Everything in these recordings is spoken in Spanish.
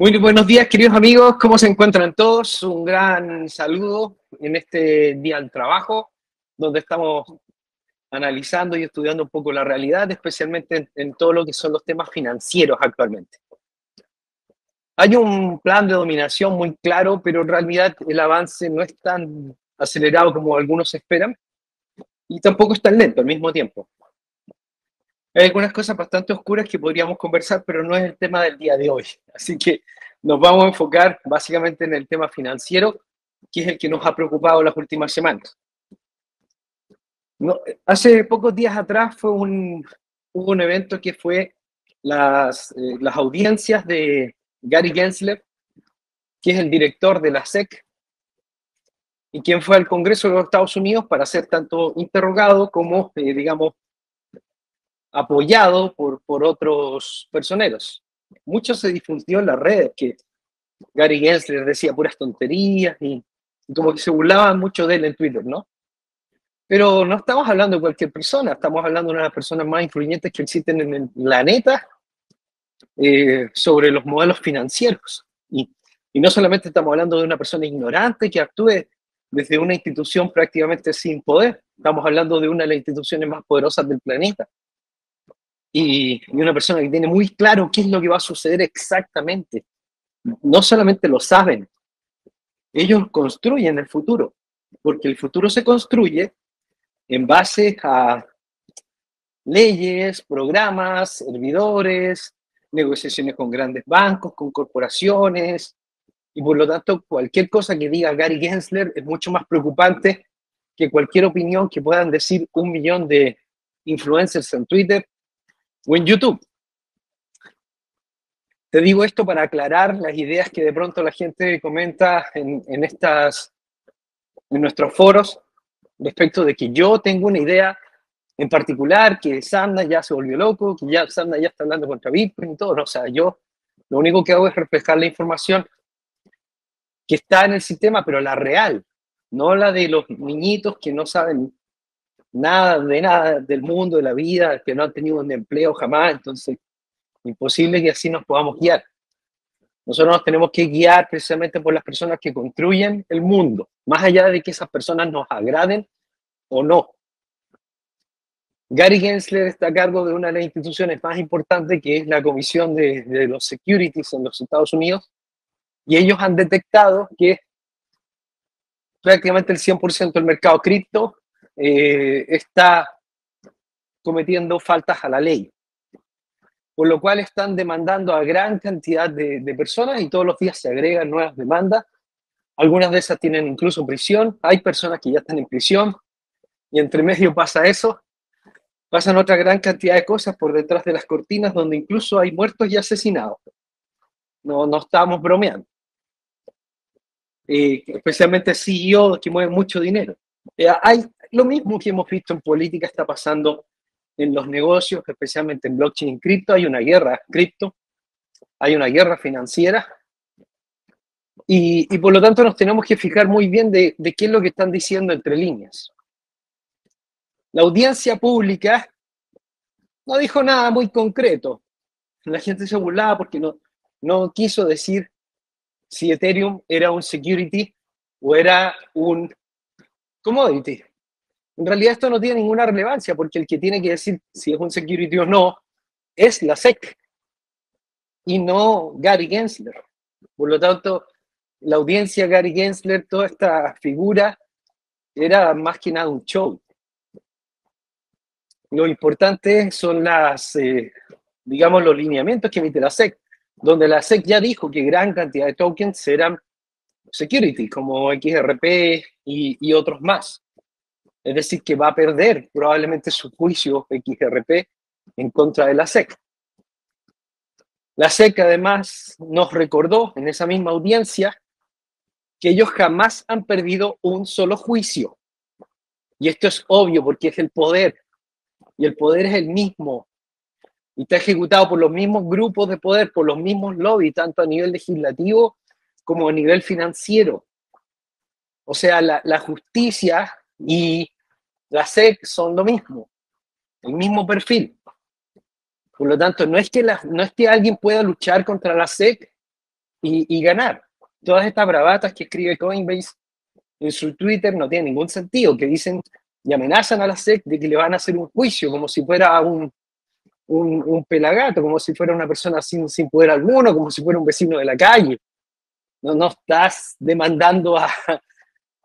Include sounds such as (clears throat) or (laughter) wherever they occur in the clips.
Muy buenos días, queridos amigos. ¿Cómo se encuentran todos? Un gran saludo en este día del trabajo, donde estamos analizando y estudiando un poco la realidad, especialmente en, todo lo que son los temas financieros actualmente. Hay un plan de dominación muy claro, pero en realidad el avance no es tan acelerado como algunos esperan y tampoco es tan lento al mismo tiempo. Hay algunas cosas bastante oscuras que podríamos conversar, pero no es el tema del día de hoy. Así que nos vamos a enfocar básicamente en el tema financiero, que es el que nos ha preocupado las últimas semanas. hace pocos días atrás fue un, hubo un evento que fue las, eh, las audiencias de Gary Gensler, que es el director de la SEC, y quien fue al Congreso de los Estados Unidos para ser tanto interrogado como, eh, digamos, apoyado por, por otros personeros. Mucho se difundió en las redes que Gary Gensler decía puras tonterías y, como que se burlaban mucho de él en Twitter, ¿no? Pero no estamos hablando de cualquier persona, estamos hablando de una de las personas más influyentes que existen en el planeta eh, sobre los modelos financieros. Y, y no solamente estamos hablando de una persona ignorante que actúe desde una institución prácticamente sin poder, estamos hablando de una de las instituciones más poderosas del planeta y, una persona que tiene muy claro qué es lo que va a suceder exactamente. No solamente lo saben, ellos construyen el futuro, porque el futuro se construye en base a leyes, programas, servidores, negociaciones con grandes bancos, con corporaciones, y por lo tanto cualquier cosa que diga Gary Gensler es mucho más preocupante que cualquier opinión que puedan decir un millón de influencers en Twitter o en YouTube. Te digo esto para aclarar las ideas que de pronto la gente comenta en, en, estas, en nuestros foros respecto de que yo tengo una idea en particular, que Sanda ya se volvió loco, que ya Sanda ya está hablando contra Bitcoin y todo. No, o sea, yo lo único que hago es reflejar la información que está en el sistema, pero la real, no la de los niñitos que no saben nada de nada del mundo, de la vida, que no han tenido un empleo jamás, entonces imposible que así nos podamos guiar. Nosotros nos tenemos que guiar precisamente por las personas que construyen el mundo, más allá de que esas personas nos agraden o no. Gary Gensler está a cargo de una de las instituciones más importantes que es la Comisión de, de los Securities en los Estados Unidos y ellos han detectado que prácticamente el 100% del mercado cripto eh, está cometiendo faltas a la ley. Por lo cual están demandando a gran cantidad de, personas y todos los días se agregan nuevas demandas. Algunas de esas tienen incluso prisión. Hay personas que ya están en prisión y entre medio pasa eso. Pasan otra gran cantidad de cosas por detrás de las cortinas donde incluso hay muertos y asesinados. No, no estamos bromeando. Eh, especialmente CEO que mueven mucho dinero. Eh, hay, lo mismo que hemos visto en política está pasando en los negocios, especialmente en blockchain y cripto. Hay una guerra cripto, hay una guerra financiera. Y, por lo tanto nos tenemos que fijar muy bien de, qué es lo que están diciendo entre líneas. La audiencia pública no dijo nada muy concreto. La gente se burlaba porque no, no quiso decir si Ethereum era un security o era un commodity. En realidad esto no tiene ninguna relevancia porque el que tiene que decir si es un security o no es la SEC y no Gary Gensler. Por lo tanto, la audiencia Gary Gensler, toda esta figura, era más que nada un show. Lo importante son las, eh, digamos, los lineamientos que emite la SEC, donde la SEC ya dijo que gran cantidad de tokens eran security, como XRP y otros más. Es decir, que va a perder probablemente su juicio XRP en contra de la SEC. La SEC además nos recordó en esa misma audiencia que ellos jamás han perdido un solo juicio. Y esto es obvio porque es el poder. Y el poder es el mismo. Y está ejecutado por los mismos grupos de poder, por los mismos lobbies, tanto a nivel legislativo como a nivel financiero. O sea, la, la justicia y la SEC son lo mismo, el mismo perfil. Por lo tanto, no es que, no es que alguien pueda luchar contra la SEC y, ganar. Todas estas bravatas que escribe Coinbase en su Twitter no tienen ningún sentido, que dicen y amenazan a la SEC de que le van a hacer un juicio como si fuera un, un, pelagato, como si fuera una persona sin, sin poder alguno, como si fuera un vecino de la calle. No, no estás demandando a,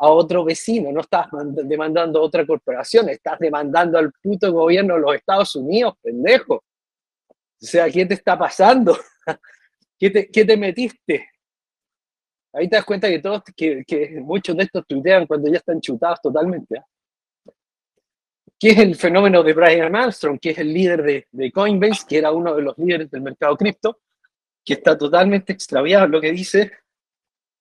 a otro vecino, no estás demandando otra corporación, estás demandando al puto gobierno de los Estados Unidos, pendejo. O sea, ¿qué te está pasando? (laughs) ¿Qué te, qué te metiste? Ahí te das cuenta que, todos, que, que muchos de estos tuitean cuando ya están chutados totalmente. ¿eh? ¿Qué es el fenómeno de Brian Armstrong, que es el líder de, de, Coinbase, que era uno de los líderes del mercado cripto, que está totalmente extraviado lo que dice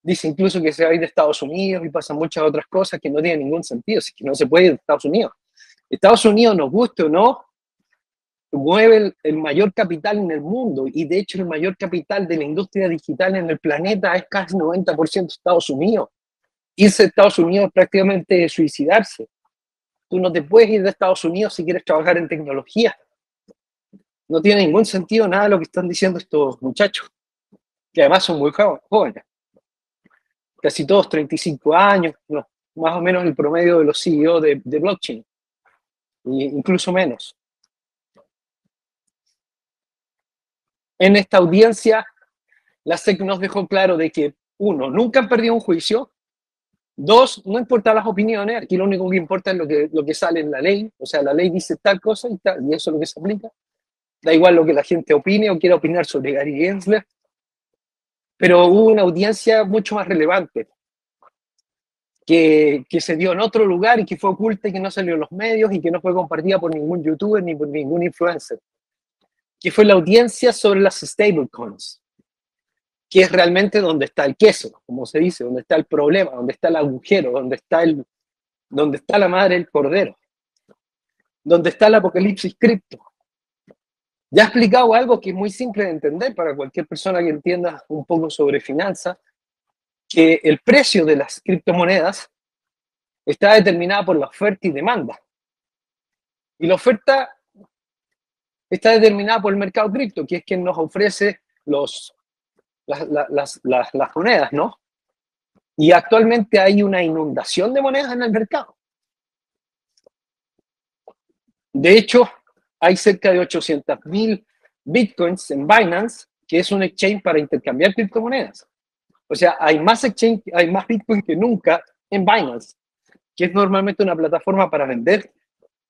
Dice incluso que se va a ir de Estados Unidos y pasan muchas otras cosas que no tienen ningún sentido, que no se puede ir de Estados Unidos. Estados Unidos, nos guste o no, mueve el, mayor capital en el mundo y de hecho el mayor capital de la industria digital en el planeta es casi 90% Estados Unidos. Irse de Estados Unidos prácticamente suicidarse. Tú no te puedes ir de Estados Unidos si quieres trabajar en tecnología. No tiene ningún sentido nada lo que están diciendo estos muchachos, que además son muy jóvenes casi todos 35 años, más o menos el promedio de los CEO de, de blockchain, e incluso menos. En esta audiencia, la SEC nos dejó claro de que, uno, nunca han perdido un juicio, dos, no importa las opiniones, aquí lo único que importa es lo que, lo que sale en la ley, o sea, la ley dice tal cosa y, tal, y eso es lo que se aplica. Da igual lo que la gente opine o quiera opinar sobre Gary Gensler, pero hubo una audiencia mucho más relevante, que, que, se dio en otro lugar y que fue oculta y que no salió en los medios y que no fue compartida por ningún youtuber ni por ningún influencer, que fue la audiencia sobre las stablecoins, que es realmente donde está el queso, como se dice, donde está el problema, donde está el agujero, donde está, el, donde está la madre del cordero, donde está el apocalipsis cripto. Ya he explicado algo que es muy simple de entender para cualquier persona que entienda un poco sobre finanzas, que el precio de las criptomonedas está determinada por la oferta y demanda. Y la oferta está determinada por el mercado cripto, que es quien nos ofrece las, las monedas, ¿no? Y actualmente hay una inundación de monedas en el mercado. De hecho, hay cerca de 800.000 bitcoins en Binance, que es un exchange para intercambiar criptomonedas. O sea, hay más exchange, hay más bitcoin que nunca en Binance, que es normalmente una plataforma para vender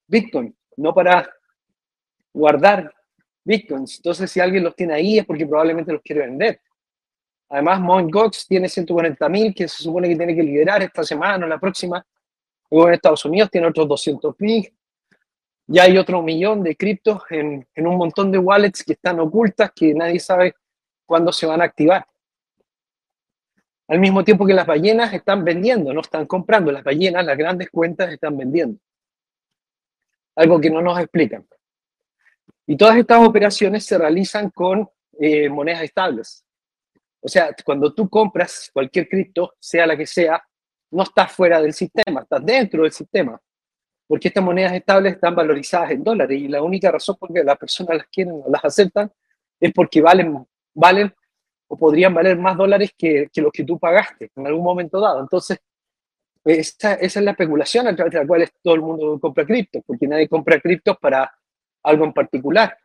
bitcoin, no para guardar bitcoins. Entonces, si alguien los tiene ahí es porque probablemente los quiere vender. Además, Mt. Gox tiene 140.000 que se supone que tiene que liderar esta semana o la próxima. Luego en Estados Unidos tiene otros 200.000 ya hay otro millón de criptos en, un montón de wallets que están ocultas, que nadie sabe cuándo se van a activar. Al mismo tiempo que las ballenas están vendiendo, no están comprando, las ballenas, las grandes cuentas están vendiendo. Algo que no nos explican. Y todas estas operaciones se realizan con eh, monedas estables. O sea, cuando tú compras cualquier cripto, sea la que sea, no estás fuera del sistema, estás dentro del sistema porque estas monedas estables están valorizadas en dólares y la única razón por que las personas las quieren o las aceptan es porque valen, valen o podrían valer más dólares que, los que tú pagaste en algún momento dado. Entonces, esa, es la especulación a través de la cual todo el mundo compra criptos, porque nadie compra criptos para algo en particular.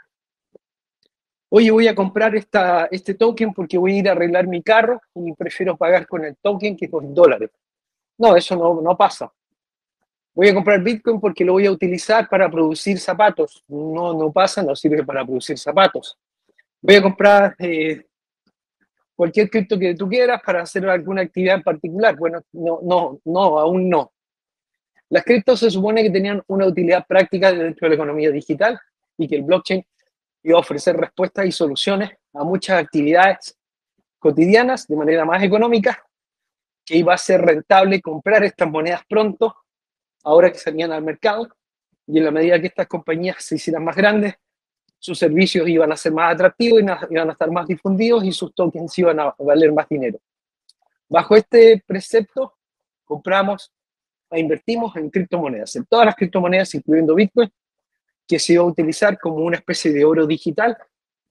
Oye, voy a comprar este token porque voy a ir a arreglar mi carro y prefiero pagar con el token que con dólares. No, eso no pasa voy a comprar Bitcoin porque lo voy a utilizar para producir zapatos. No, no pasa, no sirve para producir zapatos. Voy a comprar eh, cualquier cripto que tú quieras para hacer alguna actividad en particular. Bueno, no, no, no, aún no. Las criptos se supone que tenían una utilidad práctica dentro de la economía digital y que el blockchain iba a ofrecer respuestas y soluciones a muchas actividades cotidianas de manera más económica, que iba a ser rentable comprar estas monedas pronto ahora que salían al mercado y en la medida que estas compañías se hicieran más grandes, sus servicios iban a ser más atractivos, iban a estar más difundidos y sus tokens iban a valer más dinero. Bajo este precepto, compramos e invertimos en criptomonedas, en todas las criptomonedas, incluyendo Bitcoin, que se iba a utilizar como una especie de oro digital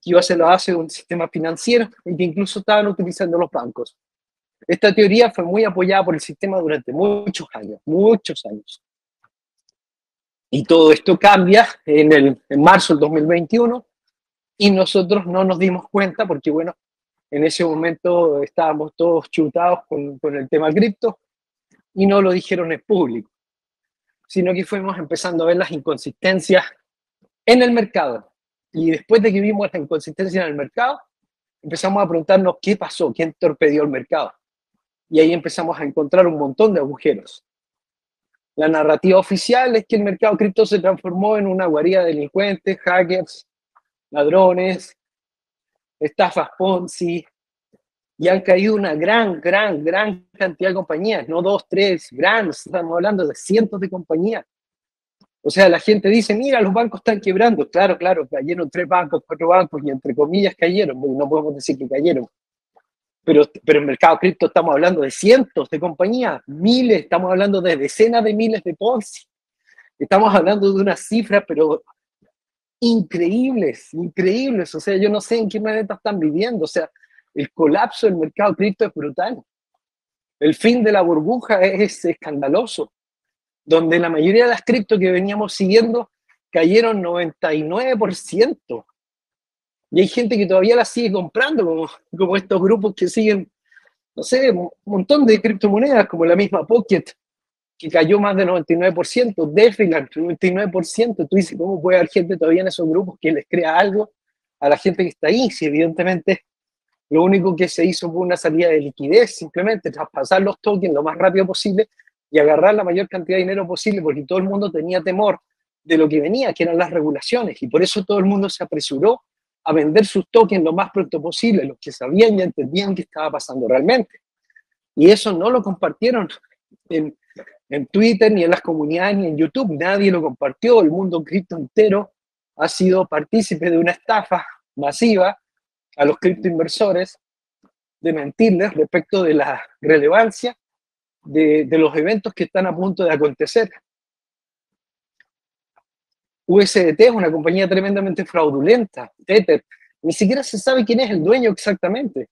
que iba a ser la base de un sistema financiero y que incluso estaban utilizando los bancos. Esta teoría fue muy apoyada por el sistema durante muchos años, muchos años. Y todo esto cambia en, el, marzo del 2021 y nosotros no nos dimos cuenta porque, bueno, en ese momento estábamos todos chutados con, con el tema cripto y no lo dijeron en público, sino que fuimos empezando a ver las inconsistencias en el mercado. Y después de que vimos la inconsistencia en el mercado, empezamos a preguntarnos qué pasó, quién torpedió el mercado. Y ahí empezamos a encontrar un montón de agujeros. La narrativa oficial es que el mercado cripto se transformó en una guarida de delincuentes, hackers, ladrones, estafas Ponzi, y han caído una gran, gran, gran cantidad de compañías, no dos, tres, grandes, estamos hablando de cientos de compañías. O sea, la gente dice, mira, los bancos están quebrando. Claro, claro, cayeron tres bancos, cuatro bancos, y entre comillas cayeron, no podemos decir que cayeron pero, pero en mercado cripto estamos hablando de cientos de compañías, miles, estamos hablando de decenas de miles de Ponzi. Estamos hablando de unas cifras, pero increíbles, increíbles. O sea, yo no sé en qué planeta están viviendo. O sea, el colapso del mercado cripto es brutal. El fin de la burbuja es escandaloso, donde la mayoría de las cripto que veníamos siguiendo cayeron 99%. Y hay gente que todavía la sigue comprando, como, como estos grupos que siguen, no sé, un montón de criptomonedas, como la misma Pocket, que cayó más del 99%, DeFi, 99%. Tú dices, ¿cómo puede haber gente todavía en esos grupos que les crea algo a la gente que está ahí? Si evidentemente lo único que se hizo fue una salida de liquidez, simplemente traspasar los tokens lo más rápido posible y agarrar la mayor cantidad de dinero posible, porque todo el mundo tenía temor de lo que venía, que eran las regulaciones, y por eso todo el mundo se apresuró a vender sus tokens lo más pronto posible, los que sabían y entendían qué estaba pasando realmente. Y eso no lo compartieron en, en Twitter, ni en las comunidades, ni en YouTube. Nadie lo compartió. El mundo cripto entero ha sido partícipe de una estafa masiva a los criptoinversores de mentirles respecto de la relevancia de, de los eventos que están a punto de acontecer. USDT es una compañía tremendamente fraudulenta. Tether, ni siquiera se sabe quién es el dueño exactamente.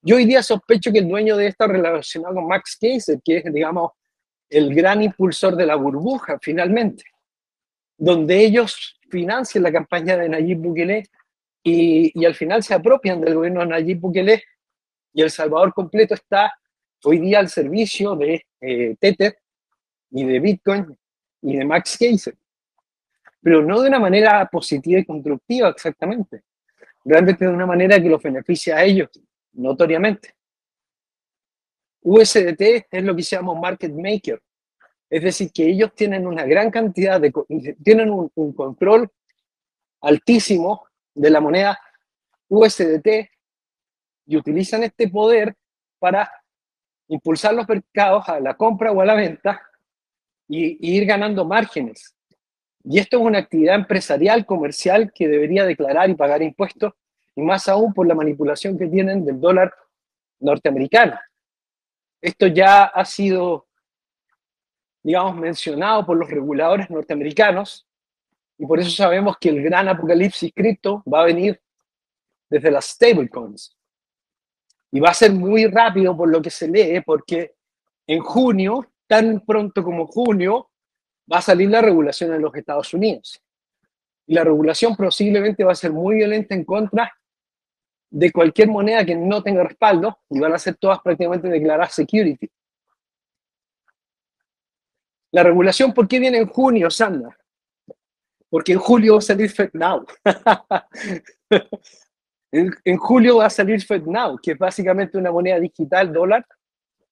Yo hoy día sospecho que el dueño de esta relacionado con Max Keiser, que es, digamos, el gran impulsor de la burbuja, finalmente, donde ellos financian la campaña de Nayib Bukele y, al final se apropian del gobierno de Nayib Bukele y El Salvador completo está hoy día al servicio de eh, Tether y de Bitcoin y de Max Keiser pero no de una manera positiva y constructiva exactamente, realmente de una manera que los beneficia a ellos, notoriamente. USDT es lo que se llama market maker, es decir, que ellos tienen una gran cantidad de, tienen un, control altísimo de la moneda USDT y utilizan este poder para impulsar los mercados a la compra o a la venta y, y ir ganando márgenes. Y esto es una actividad empresarial, comercial, que debería declarar y pagar impuestos, y más aún por la manipulación que tienen del dólar norteamericano. Esto ya ha sido, digamos, mencionado por los reguladores norteamericanos, y por eso sabemos que el gran apocalipsis cripto va a venir desde las stablecoins. Y va a ser muy rápido por lo que se lee, porque en junio, tan pronto como junio, va a salir la regulación en los Estados Unidos. Y la regulación posiblemente va a ser muy violenta en contra de cualquier moneda que no tenga respaldo y van a ser todas prácticamente declaradas security. La regulación, ¿por qué viene en junio, Sandra? Porque en julio va a salir FedNow. (laughs) en, en julio va a salir FedNow, que es básicamente una moneda digital dólar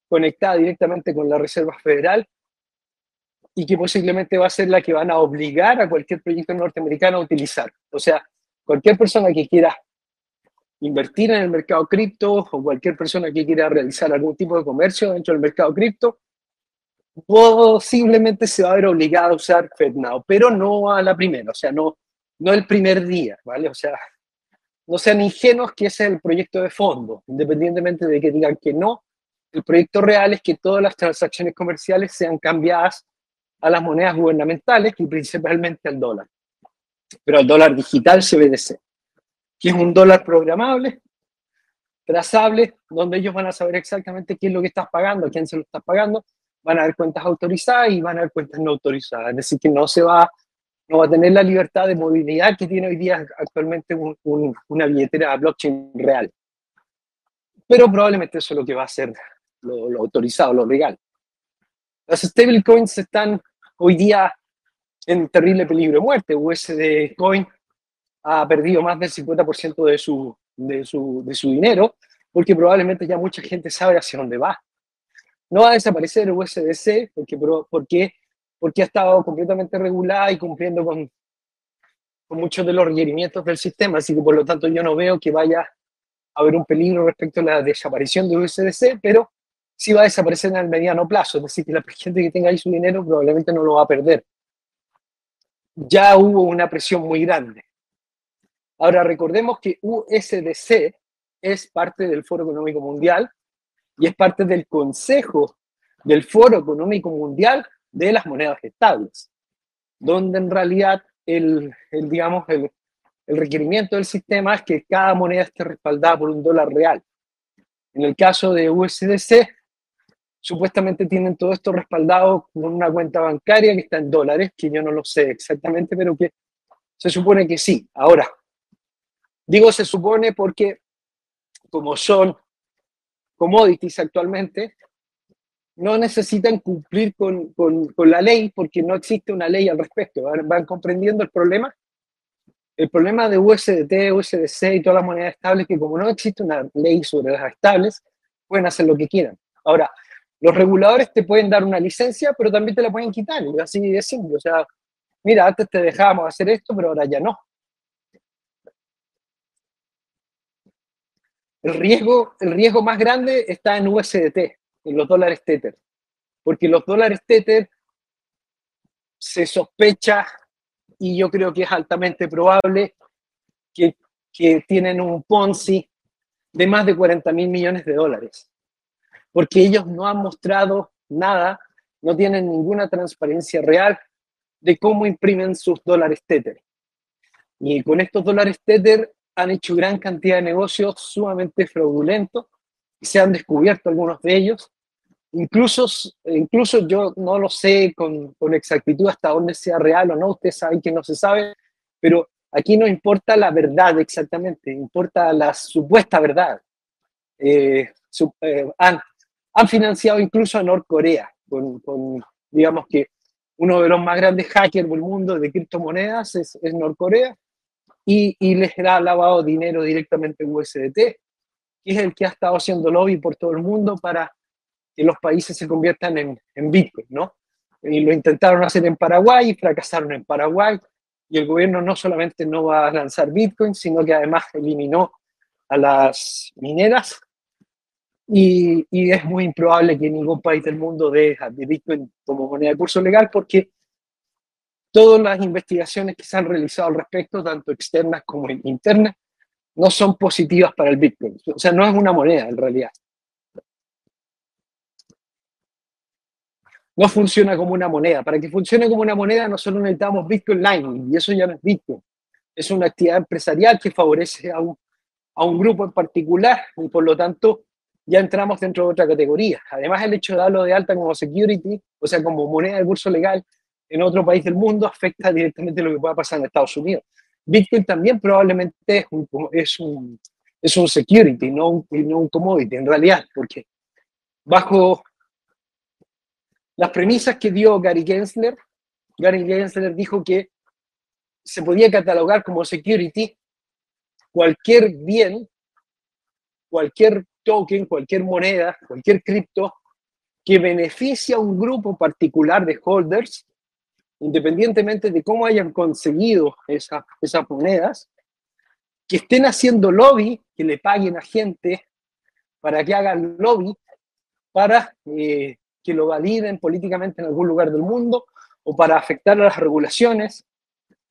conectada directamente con la Reserva Federal y que posiblemente va a ser la que van a obligar a cualquier proyecto norteamericano a utilizar. O sea, cualquier persona que quiera invertir en el mercado cripto o cualquier persona que quiera realizar algún tipo de comercio dentro del mercado cripto, posiblemente se va a ver obligado a usar FedNow, pero no a la primera, o sea, no, no el primer día, ¿vale? O sea, no sean ingenuos que ese es el proyecto de fondo, independientemente de que digan que no, el proyecto real es que todas las transacciones comerciales sean cambiadas a las monedas gubernamentales y principalmente al dólar, pero al dólar digital CBDC. que es un dólar programable, trazable, donde ellos van a saber exactamente qué es lo que estás pagando, a quién se lo estás pagando, van a haber cuentas autorizadas y van a haber cuentas no autorizadas. Es decir, que no se va, no va a tener la libertad de movilidad que tiene hoy día actualmente una billetera blockchain real. Pero probablemente eso es lo que va a ser lo, lo autorizado, lo legal. Las stablecoins están hoy día en terrible peligro de muerte. USD Coin ha perdido más del 50% de su, de, su, de su dinero porque probablemente ya mucha gente sabe hacia dónde va. No va a desaparecer USDC porque, porque, porque ha estado completamente regulada y cumpliendo con, con muchos de los requerimientos del sistema, así que por lo tanto yo no veo que vaya a haber un peligro respecto a la desaparición de USDC, pero sí va a desaparecer en el mediano plazo, es decir, que la gente que tenga ahí su dinero probablemente no lo va a perder ya hubo una presión muy grande. Ahora recordemos que USDC es parte del Foro Económico Mundial y es parte del Consejo del Foro Económico Mundial de las monedas estables, donde en realidad el, digamos, el, el requerimiento del sistema es que cada moneda esté respaldada por un dólar real. En el caso de USDC, supuestamente tienen todo esto respaldado con una cuenta bancaria que está en dólares, que yo no lo sé exactamente, pero que se supone que sí. Ahora, digo se supone porque como son commodities actualmente, no necesitan cumplir con, con, la ley porque no existe una ley al respecto. ¿Van, comprendiendo el problema? El problema de USDT, USDC y todas las monedas estables que como no existe una ley sobre las estables, pueden hacer lo que quieran. Ahora, los reguladores te pueden dar una licencia, pero también te la pueden quitar. Así de simple. O sea, mira, antes te dejábamos hacer esto, pero ahora ya no. El riesgo, el riesgo más grande está en USDT, en los dólares Tether. Porque los dólares Tether se sospecha, y yo creo que es altamente probable, que, que tienen un Ponzi de más de 40 mil millones de dólares porque ellos no han mostrado nada, no tienen ninguna transparencia real de cómo imprimen sus dólares Tether. Y con estos dólares Tether han hecho gran cantidad de negocios sumamente fraudulentos, se han descubierto algunos de ellos. Incluso, incluso yo no lo sé con, con exactitud hasta dónde sea real o no, ustedes saben que no se sabe, pero aquí no importa la verdad exactamente, importa la supuesta verdad. Eh, eh, han, han financiado incluso a Norcorea, con, con, digamos que uno de los más grandes hackers del mundo de criptomonedas es, es Norcorea, y, y, les ha lavado dinero directamente en USDT, que es el que ha estado haciendo lobby por todo el mundo para que los países se conviertan en, en Bitcoin, ¿no? Y lo intentaron hacer en Paraguay fracasaron en Paraguay, y el gobierno no solamente no va a lanzar Bitcoin, sino que además eliminó a las mineras y, es muy improbable que ningún país del mundo deje de Bitcoin como moneda de curso legal porque todas las investigaciones que se han realizado al respecto, tanto externas como internas, no son positivas para el Bitcoin. O sea, no es una moneda en realidad. No funciona como una moneda. Para que funcione como una moneda, nosotros necesitamos Bitcoin Lightning y eso ya no es Bitcoin. Es una actividad empresarial que favorece a un, a un grupo en particular y por lo tanto ya entramos dentro de otra categoría. Además, el hecho de darlo de alta como security, o sea, como moneda de curso legal en otro país del mundo, afecta directamente lo que pueda pasar en Estados Unidos. Bitcoin también probablemente es un, es un, es un security, no un, no un commodity, en realidad, porque bajo las premisas que dio Gary Gensler, Gary Gensler dijo que se podía catalogar como security cualquier bien, cualquier token, cualquier moneda, cualquier cripto que beneficia a un grupo particular de holders, independientemente de cómo hayan conseguido esas, esas monedas, que estén haciendo lobby, que le paguen a gente para que hagan lobby, para eh, que lo validen políticamente en algún lugar del mundo o para afectar a las regulaciones,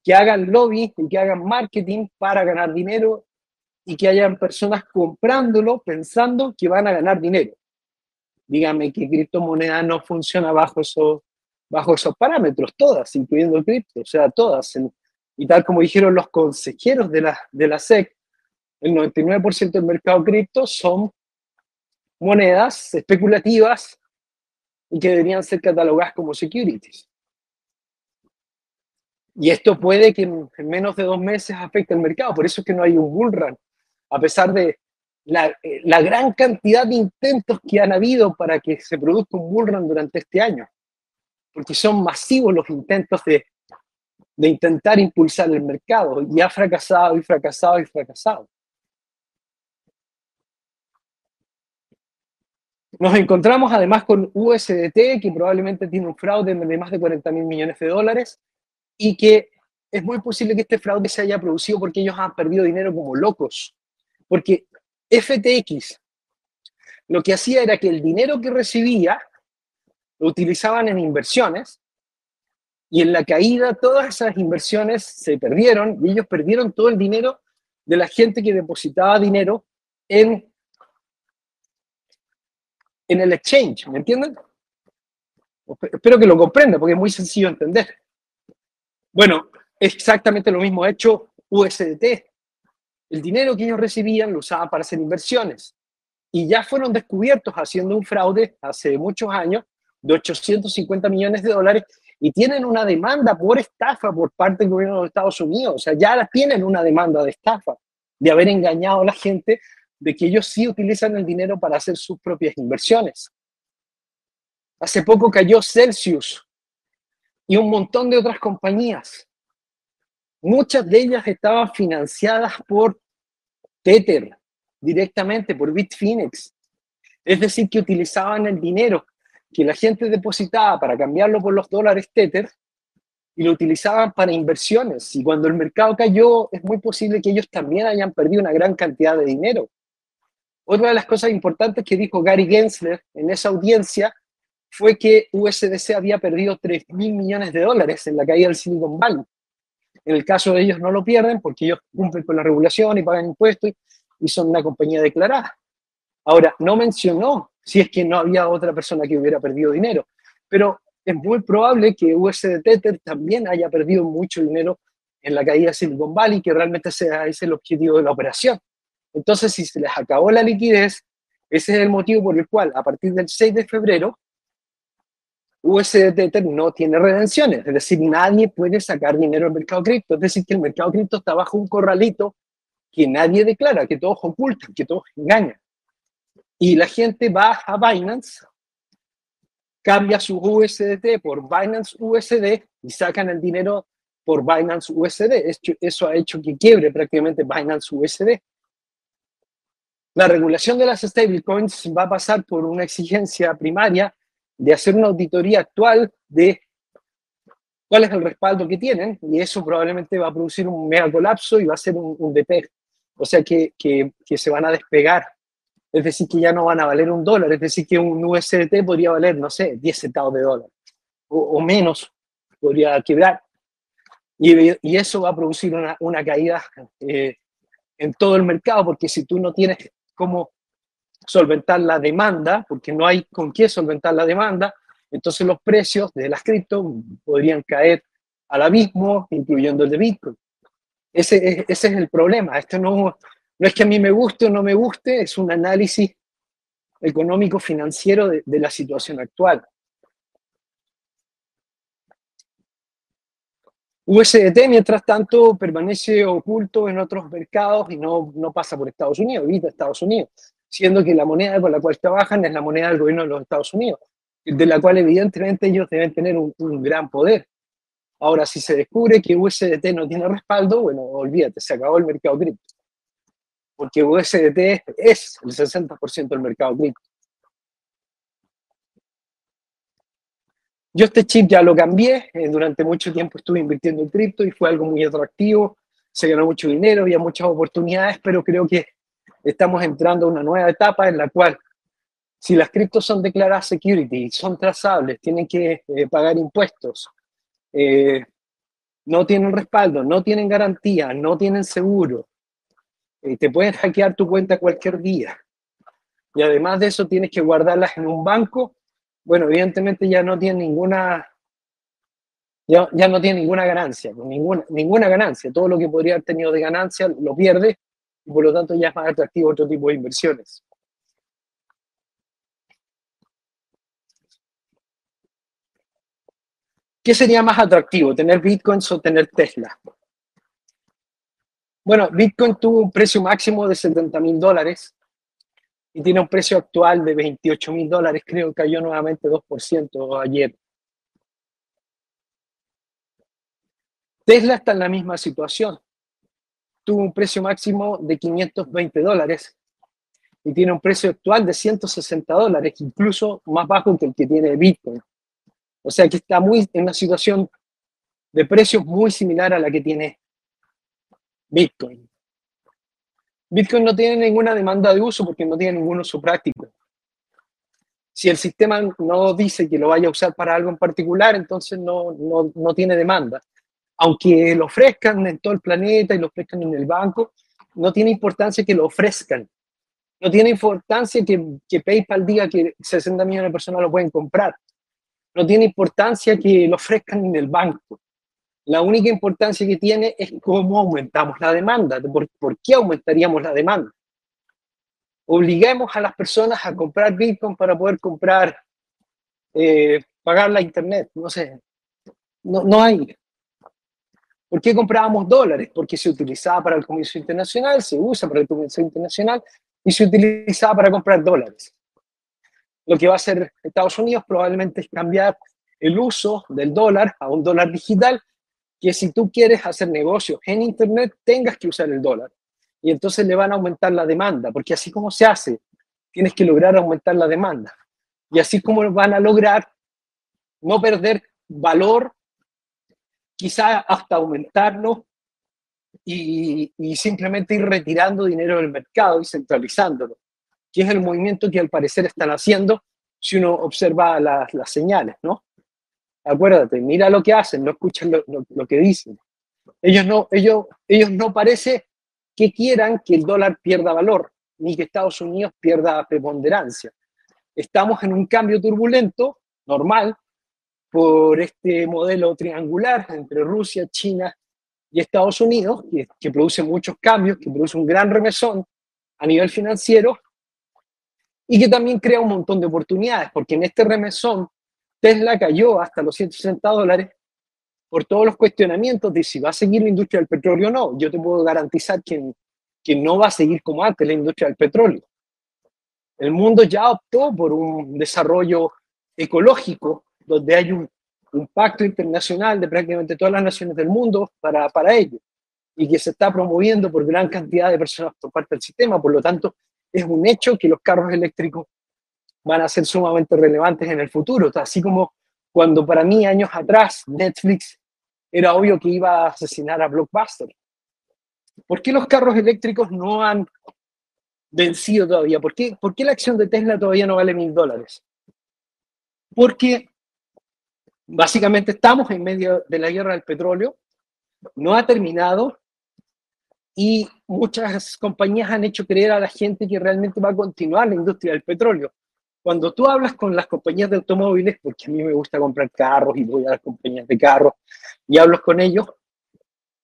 que hagan lobby y que hagan marketing para ganar dinero y que hayan personas comprándolo pensando que van a ganar dinero. Dígame que criptomoneda no funciona bajo, eso, bajo esos parámetros, todas, incluyendo el cripto, o sea, todas. y tal como dijeron los consejeros de la, de la SEC, el 99% del mercado cripto son monedas especulativas y que deberían ser catalogadas como securities. Y esto puede que en, menos de dos meses afecte el mercado. Por eso es que no hay un bull run. A pesar de la, eh, la, gran cantidad de intentos que han habido para que se produzca un bull run durante este año. Porque son masivos los intentos de, de intentar impulsar el mercado. Y ha fracasado y fracasado y fracasado. Nos encontramos además con USDT, que probablemente tiene un fraude de más de 40 mil millones de dólares y que es muy posible que este fraude se haya producido porque ellos han perdido dinero como locos. Porque FTX lo que hacía era que el dinero que recibía lo utilizaban en inversiones y en la caída todas esas inversiones se perdieron y ellos perdieron todo el dinero de la gente que depositaba dinero en, en el exchange, ¿me entienden? Espero que lo comprendan porque es muy sencillo entender. Bueno, exactamente lo mismo ha hecho USDT. El dinero que ellos recibían lo usaban para hacer inversiones y ya fueron descubiertos haciendo un fraude hace muchos años de 850 millones de dólares y tienen una demanda por estafa por parte del gobierno de Estados Unidos. O sea, ya tienen una demanda de estafa, de haber engañado a la gente de que ellos sí utilizan el dinero para hacer sus propias inversiones. Hace poco cayó Celsius, y un montón de otras compañías. Muchas de ellas estaban financiadas por Tether, directamente por Bitfinex. Es decir, que utilizaban el dinero que la gente depositaba para cambiarlo por los dólares Tether y lo utilizaban para inversiones. Y cuando el mercado cayó, es muy posible que ellos también hayan perdido una gran cantidad de dinero. Otra de las cosas importantes que dijo Gary Gensler en esa audiencia fue que USDC había perdido 3 mil millones de dólares en la caída del Silicon Valley. En el caso de ellos no lo pierden porque ellos cumplen con la regulación y pagan impuestos y son una compañía declarada. Ahora, no mencionó si es que no había otra persona que hubiera perdido dinero, pero es muy probable que USDT también haya perdido mucho dinero en la caída de Silicon Valley, que realmente sea ese el objetivo de la operación. Entonces, si se les acabó la liquidez, ese es el motivo por el cual a partir del 6 de febrero USDT no tiene redenciones, es decir, nadie puede sacar dinero del mercado cripto, es decir, que el mercado cripto está bajo un corralito que nadie declara, que todos ocultan, que todos engañan. Y la gente va a Binance, cambia su USDT por Binance USD y sacan el dinero por Binance USD. Eso ha hecho que quiebre prácticamente Binance USD. La regulación de las stablecoins va a pasar por una exigencia primaria de hacer una auditoría actual de cuál es el respaldo que tienen y eso probablemente va a producir un mega colapso y va a ser un, un O sea que, que, se van a despegar. Es decir, que ya no van a valer un dólar. Es decir, que un USDT podría valer, no sé, 10 centavos de dólar o, menos. Podría quebrar. Y, y, eso va a producir una, una caída eh, en todo el mercado, porque si tú no tienes cómo solventar la demanda, porque no hay con qué solventar la demanda, entonces los precios de las cripto podrían caer al abismo, incluyendo el de Bitcoin. Ese es, ese es el problema. Esto no, no es que a mí me guste o no me guste, es un análisis económico financiero de, la situación actual. USDT, mientras tanto, permanece oculto en otros mercados y no, no pasa por Estados Unidos, evita Estados Unidos siendo que la moneda con la cual trabajan es la moneda del gobierno de los Estados Unidos, de la cual evidentemente ellos deben tener un, gran poder. Ahora, si se descubre que USDT no tiene respaldo, bueno, olvídate, se acabó el mercado cripto. Porque USDT es el 60% del mercado cripto. Yo este chip ya lo cambié, eh, durante mucho tiempo estuve invirtiendo en cripto y fue algo muy atractivo, se ganó mucho dinero, había muchas oportunidades, pero creo que estamos entrando a una nueva etapa en la cual si las criptos son declaradas security, son trazables, tienen que eh, pagar impuestos, eh, no tienen respaldo, no tienen garantía, no tienen seguro, eh, te pueden hackear tu cuenta cualquier día. Y además de eso tienes que guardarlas en un banco. Bueno, evidentemente ya no tiene ninguna, ya, ya no tiene ninguna ganancia, ninguna, ninguna ganancia. Todo lo que podría haber tenido de ganancia lo pierde y por lo tanto ya es más atractivo otro tipo de inversiones. ¿Qué sería más atractivo, tener bitcoins o tener Tesla? Bueno, Bitcoin tuvo un precio máximo de 70 mil dólares y tiene un precio actual de 28 mil dólares, creo que cayó nuevamente 2% ayer. Tesla está en la misma situación. Tuvo un precio máximo de 520 dólares y tiene un precio actual de 160 dólares, incluso más bajo que el que tiene Bitcoin. O sea que está muy en una situación de precios muy similar a la que tiene Bitcoin. Bitcoin no tiene ninguna demanda de uso porque no tiene ningún uso práctico. Si el sistema no dice que lo vaya a usar para algo en particular, entonces no, no, no tiene demanda aunque lo ofrezcan en todo el planeta y lo ofrezcan en el banco, no tiene importancia que lo ofrezcan. No tiene importancia que, PayPal diga que 60 millones de personas lo pueden comprar. No tiene importancia que lo ofrezcan en el banco. La única importancia que tiene es cómo aumentamos la demanda. ¿Por, qué aumentaríamos la demanda? Obliguemos a las personas a comprar Bitcoin para poder comprar, eh, pagar la Internet. No sé. No hay. ¿Por qué comprábamos dólares? Porque se utilizaba para el comercio internacional, se usa para el comercio internacional y se utilizaba para comprar dólares. Lo que va a hacer Estados Unidos probablemente es cambiar el uso del dólar a un dólar digital, que si tú quieres hacer negocios en Internet, tengas que usar el dólar. Y entonces le van a aumentar la demanda, porque así como se hace, tienes que lograr aumentar la demanda. Y así como van a lograr no perder valor quizá hasta aumentarlo y, simplemente ir retirando dinero del mercado y centralizándolo, que es el movimiento que al parecer están haciendo si uno observa las, señales, ¿no? Acuérdate, mira lo que hacen, no escuchan lo, que dicen. Ellos no, ellos, ellos no parece que quieran que el dólar pierda valor, ni que Estados Unidos pierda preponderancia. Estamos en un cambio turbulento, normal, por este modelo triangular entre Rusia, China y Estados Unidos, que, produce muchos cambios, que produce un gran remesón a nivel financiero y que también crea un montón de oportunidades, porque en este remesón Tesla cayó hasta los 160 dólares por todos los cuestionamientos de si va a seguir la industria del petróleo o no. Yo te puedo garantizar que, que no va a seguir como antes la industria del petróleo. El mundo ya optó por un desarrollo ecológico donde hay un, pacto internacional de prácticamente todas las naciones del mundo para, para ello y que se está promoviendo por gran cantidad de personas por parte del sistema. Por lo tanto, es un hecho que los carros eléctricos van a ser sumamente relevantes en el futuro, así como cuando para mí años atrás Netflix era obvio que iba a asesinar a Blockbuster. ¿Por qué los carros eléctricos no han vencido todavía? ¿Por qué, ¿Por qué la acción de Tesla todavía no vale mil dólares? Porque Básicamente estamos en medio de la guerra del petróleo, no ha terminado y muchas compañías han hecho creer a la gente que realmente va a continuar la industria del petróleo. Cuando tú hablas con las compañías de automóviles, porque a mí me gusta comprar carros y voy a las compañías de carros y hablo con ellos,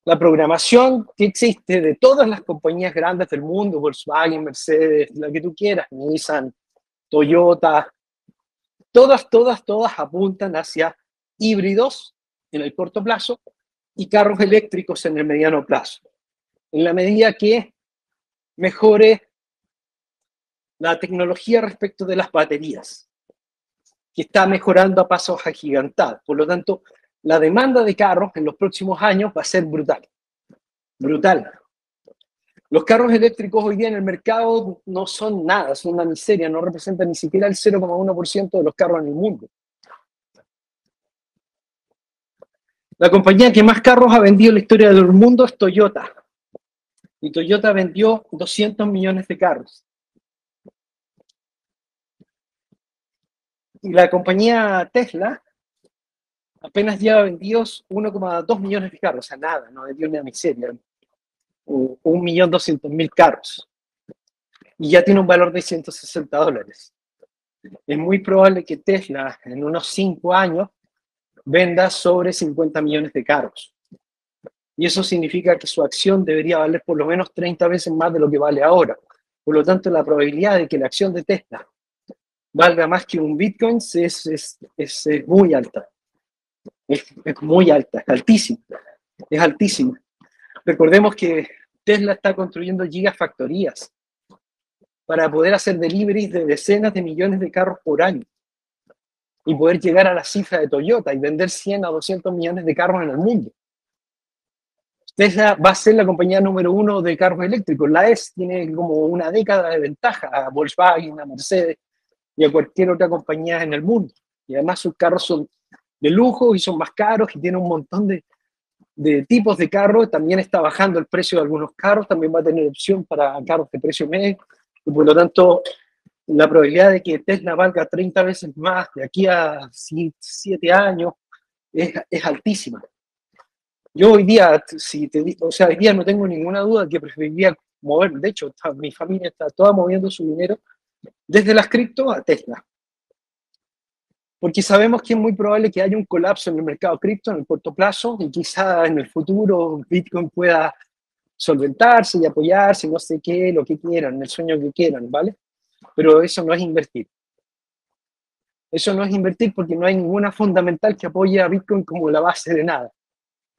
la programación que existe de todas las compañías grandes del mundo, Volkswagen, Mercedes, la que tú quieras, Nissan, Toyota, todas, todas, todas apuntan hacia híbridos en el corto plazo y carros eléctricos en el mediano plazo. En la medida que mejore la tecnología respecto de las baterías, que está mejorando a pasos agigantados. Por lo tanto, la demanda de carros en los próximos años va a ser brutal. Brutal. Los carros eléctricos hoy día en el mercado no son nada, son una miseria, no representan ni siquiera el 0,1% de los carros en el mundo. La compañía que más carros ha vendido en la historia del mundo es Toyota. Y Toyota vendió 200 millones de carros. Y la compañía Tesla apenas lleva vendidos 1,2 millones de carros, o sea, nada, no vendió una miseria. Un millón doscientos mil carros. Y ya tiene un valor de 160 dólares. Es muy probable que Tesla en unos 5 años venda sobre 50 millones de carros. Y eso significa que su acción debería valer por lo menos 30 veces más de lo que vale ahora. Por lo tanto, la probabilidad de que la acción de Tesla valga más que un Bitcoin es, es, es, muy alta. Es, es, muy alta, es altísima. Es altísima. Recordemos que Tesla está construyendo gigafactorías para poder hacer deliveries de decenas de millones de carros por año y poder llegar a la cifra de Toyota y vender 100 a 200 millones de carros en el mundo. Tesla va a ser la compañía número uno de carros eléctricos. La S tiene como una década de ventaja a Volkswagen, a Mercedes y a cualquier otra compañía en el mundo. Y además sus carros son de lujo y son más caros y tienen un montón de, de tipos de carros. También está bajando el precio de algunos carros. También va a tener opción para carros de precio medio. Y por lo tanto, la probabilidad de que Tesla valga 30 veces más de aquí a 7 años es, es, altísima. Yo hoy día, si te o sea, hoy día no tengo ninguna duda que preferiría mover, de hecho, mi familia está toda moviendo su dinero desde las cripto a Tesla. Porque sabemos que es muy probable que haya un colapso en el mercado cripto en el corto plazo y quizá en el futuro Bitcoin pueda solventarse y apoyarse, no sé qué, lo que quieran, el sueño que quieran, ¿vale? Pero eso no es invertir. Eso no es invertir porque no hay ninguna fundamental que apoye a Bitcoin como la base de nada.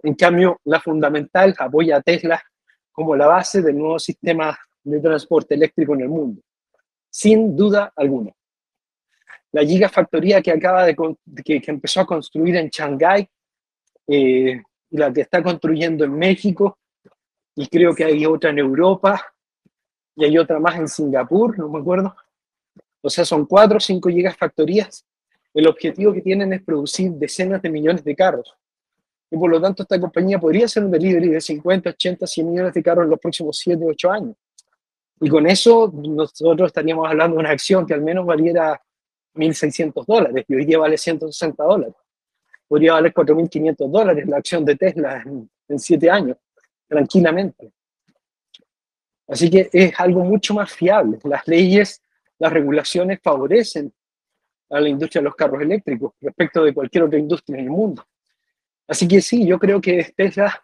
En cambio, la fundamental apoya a Tesla como la base del nuevo sistema de transporte eléctrico en el mundo, sin duda alguna. La gigafactoría que acaba de que, que empezó a construir en Shanghái eh, y la que está construyendo en México y creo que hay otra en Europa y hay otra más en Singapur, no me acuerdo. O sea, son cuatro o cinco gigafactorías. El objetivo que tienen es producir decenas de millones de carros. Y por lo tanto, esta compañía podría ser un delivery de 50, 80, 100 millones de carros en los próximos 7, 8 años. Y con eso nosotros estaríamos hablando de una acción que al menos valiera 1.600 dólares y hoy día vale 160 dólares. Podría valer 4.500 dólares la acción de Tesla en 7 años, tranquilamente. Así que es algo mucho más fiable. Las leyes, las regulaciones favorecen a la industria de los carros eléctricos respecto de cualquier otra industria en el mundo. Así que sí, yo creo que Tesla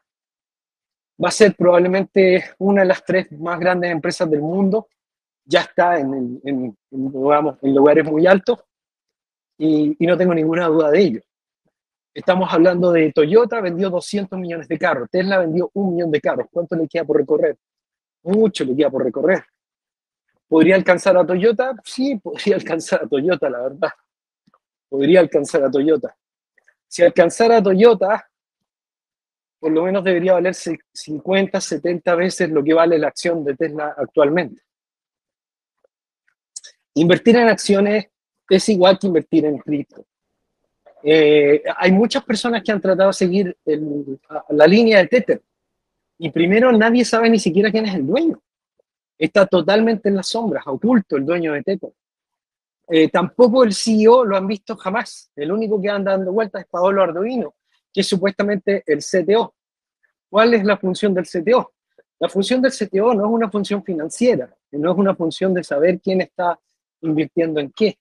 va a ser probablemente una de las tres más grandes empresas del mundo. Ya está en, en, en lugares muy altos y, y, no tengo ninguna duda de ello. Estamos hablando de Toyota, vendió 200 millones de carros, Tesla vendió un millón de carros. ¿Cuánto le queda por recorrer? Mucho le queda por recorrer. ¿Podría alcanzar a Toyota? Sí, podría (laughs) alcanzar a Toyota, la verdad. Podría alcanzar a Toyota. Si alcanzara a Toyota, por lo menos debería valerse 50, 70 veces lo que vale la acción de Tesla actualmente. Invertir en acciones es igual que invertir en cripto. Eh, hay muchas personas que han tratado de seguir la línea de Tether y primero nadie sabe ni siquiera quién es el dueño. Está totalmente en las sombras, oculto el dueño de Tether. Eh, tampoco el CEO lo han visto jamás. El único que anda dando vueltas es Paolo Arduino, que es supuestamente el CTO. ¿Cuál es la función del CTO? La función del CTO no es una función financiera, no es una función de saber quién está invirtiendo en qué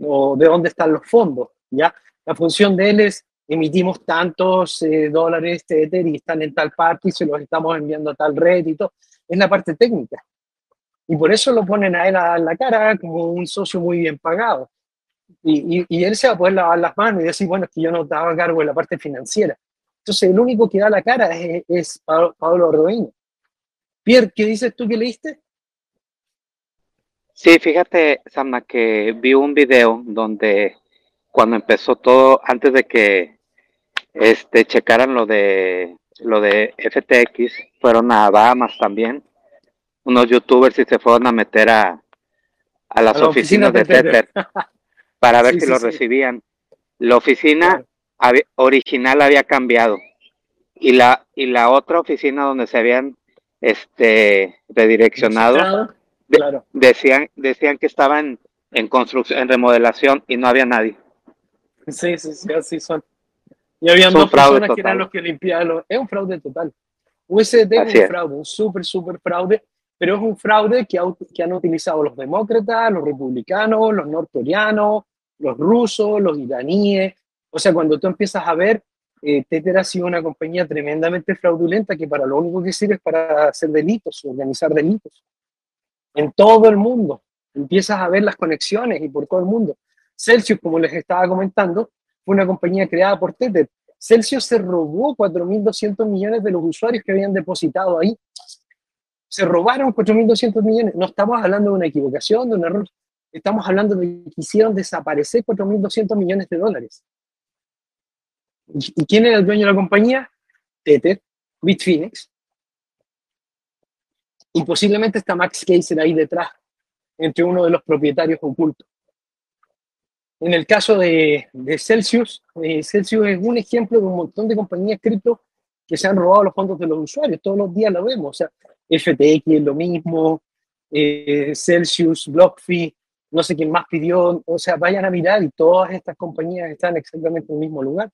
o de dónde están los fondos. ¿ya? La función de él es emitimos tantos eh, dólares Tether y están en tal parte y se los estamos enviando a tal red y todo. Es la parte técnica. Y por eso lo ponen a él a la cara como un socio muy bien pagado. Y, él se va a poder lavar las manos y decir, bueno, es que yo no estaba a cargo de la parte financiera. Entonces, el único que da la cara es, es Pablo, Pierre, ¿qué dices tú que leíste? Sí, fíjate, Sama, que vi un video donde cuando empezó todo, antes de que este checaran lo de lo de FTX, fueron a Bahamas también, unos youtubers y se fueron a meter a, a las oficinas de Tether (laughs) para ver si lo recibían. La oficina original había cambiado y la y la otra oficina donde se habían este redireccionado decían decían que estaban en construcción en remodelación y no había nadie. Sí, sí, sí, así son. Y había dos personas que eran los que limpiaban. Es un fraude total. USD es un fraude, un súper, súper fraude, pero es un fraude que, que han utilizado los demócratas, los republicanos, los norcoreanos, los rusos, los iraníes. O sea, cuando tú empiezas a ver eh, Tether ha sido una compañía tremendamente fraudulenta que para lo único que sirve es para hacer delitos, organizar delitos. En todo el mundo. Empiezas a ver las conexiones y por todo el mundo. Celsius, como les estaba comentando, fue una compañía creada por Tether. Celsius se robó 4.200 millones de los usuarios que habían depositado ahí. Se robaron 4.200 millones. No estamos hablando de una equivocación, de un error. Estamos hablando de que hicieron desaparecer 4.200 millones de dólares. ¿Y quién era el dueño de la compañía? Tether, Bitfinex. Y posiblemente está Max Keiser ahí detrás, entre uno de los propietarios ocultos. En el caso de, Celsius, eh, Celsius es un ejemplo de un montón de compañías cripto que se han robado los fondos de los usuarios. Todos los días lo vemos. O sea, FTX es lo mismo, eh, Celsius, BlockFi, no sé quién más pidió. O sea, vayan a mirar y todas estas compañías están exactamente en el mismo lugar.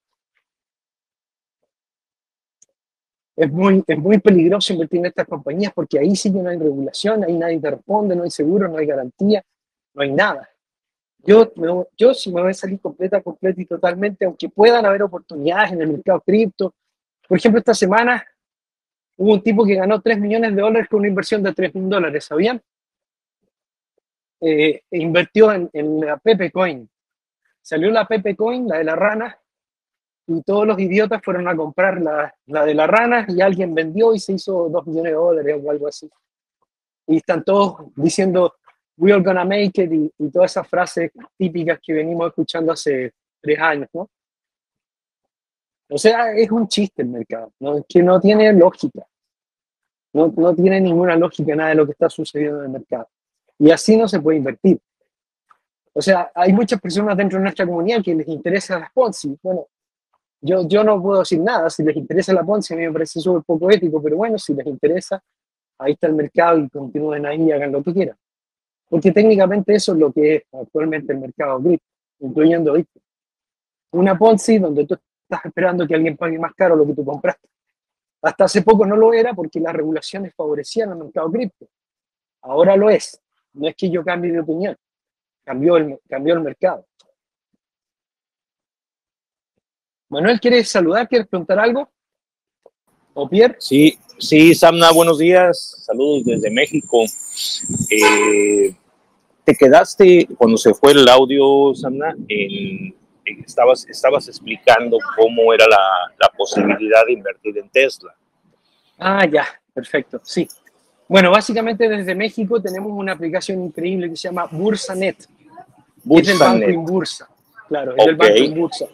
es muy, es muy peligroso invertir en estas compañías porque ahí sí que no hay regulación, ahí nadie te responde, no hay seguro, no hay garantía, no hay nada. Yo, yo sí me voy a salir completa, completa y totalmente, aunque puedan haber oportunidades en el mercado cripto. Por ejemplo, esta semana hubo un tipo que ganó 3 millones de dólares con una inversión de 3 mil dólares, ¿sabían? Eh, e invirtió en, la Pepe Coin. Salió la Pepe Coin, la de la rana, y todos los idiotas fueron a comprar la, la, de la rana y alguien vendió y se hizo dos millones de dólares o algo así. Y están todos diciendo, we are gonna make it y, y todas esas frases típicas que venimos escuchando hace tres años, ¿no? O sea, es un chiste el mercado, ¿no? que no tiene lógica. No, no tiene ninguna lógica nada de lo que está sucediendo en el mercado. Y así no se puede invertir. O sea, hay muchas personas dentro de nuestra comunidad que les interesa las Ponzi. Bueno, yo, yo no puedo decir nada, si les interesa la Ponzi, a mí me parece súper poco ético, pero bueno, si les interesa, ahí está el mercado y continúen ahí y hagan lo que quieran. Porque técnicamente eso es lo que es actualmente el mercado cripto, incluyendo Bitcoin. Una Ponzi donde tú estás esperando que alguien pague más caro lo que tú compraste. Hasta hace poco no lo era porque las regulaciones favorecían al mercado cripto. Ahora lo es. No es que yo cambie de opinión. Cambió el, cambió el mercado. Manuel, ¿quieres saludar? ¿Quieres preguntar algo? ¿O Pierre? Sí, sí, Samna, buenos días. Saludos desde México. Eh, te quedaste cuando se fue el audio, Samna, estabas, estabas explicando cómo era la, la, posibilidad de invertir en Tesla. Ah, ya, perfecto, sí. Bueno, básicamente desde México tenemos una aplicación increíble que se llama BursaNet. Bursanet. Es el banco en bursa. Claro, es el banco en bursa.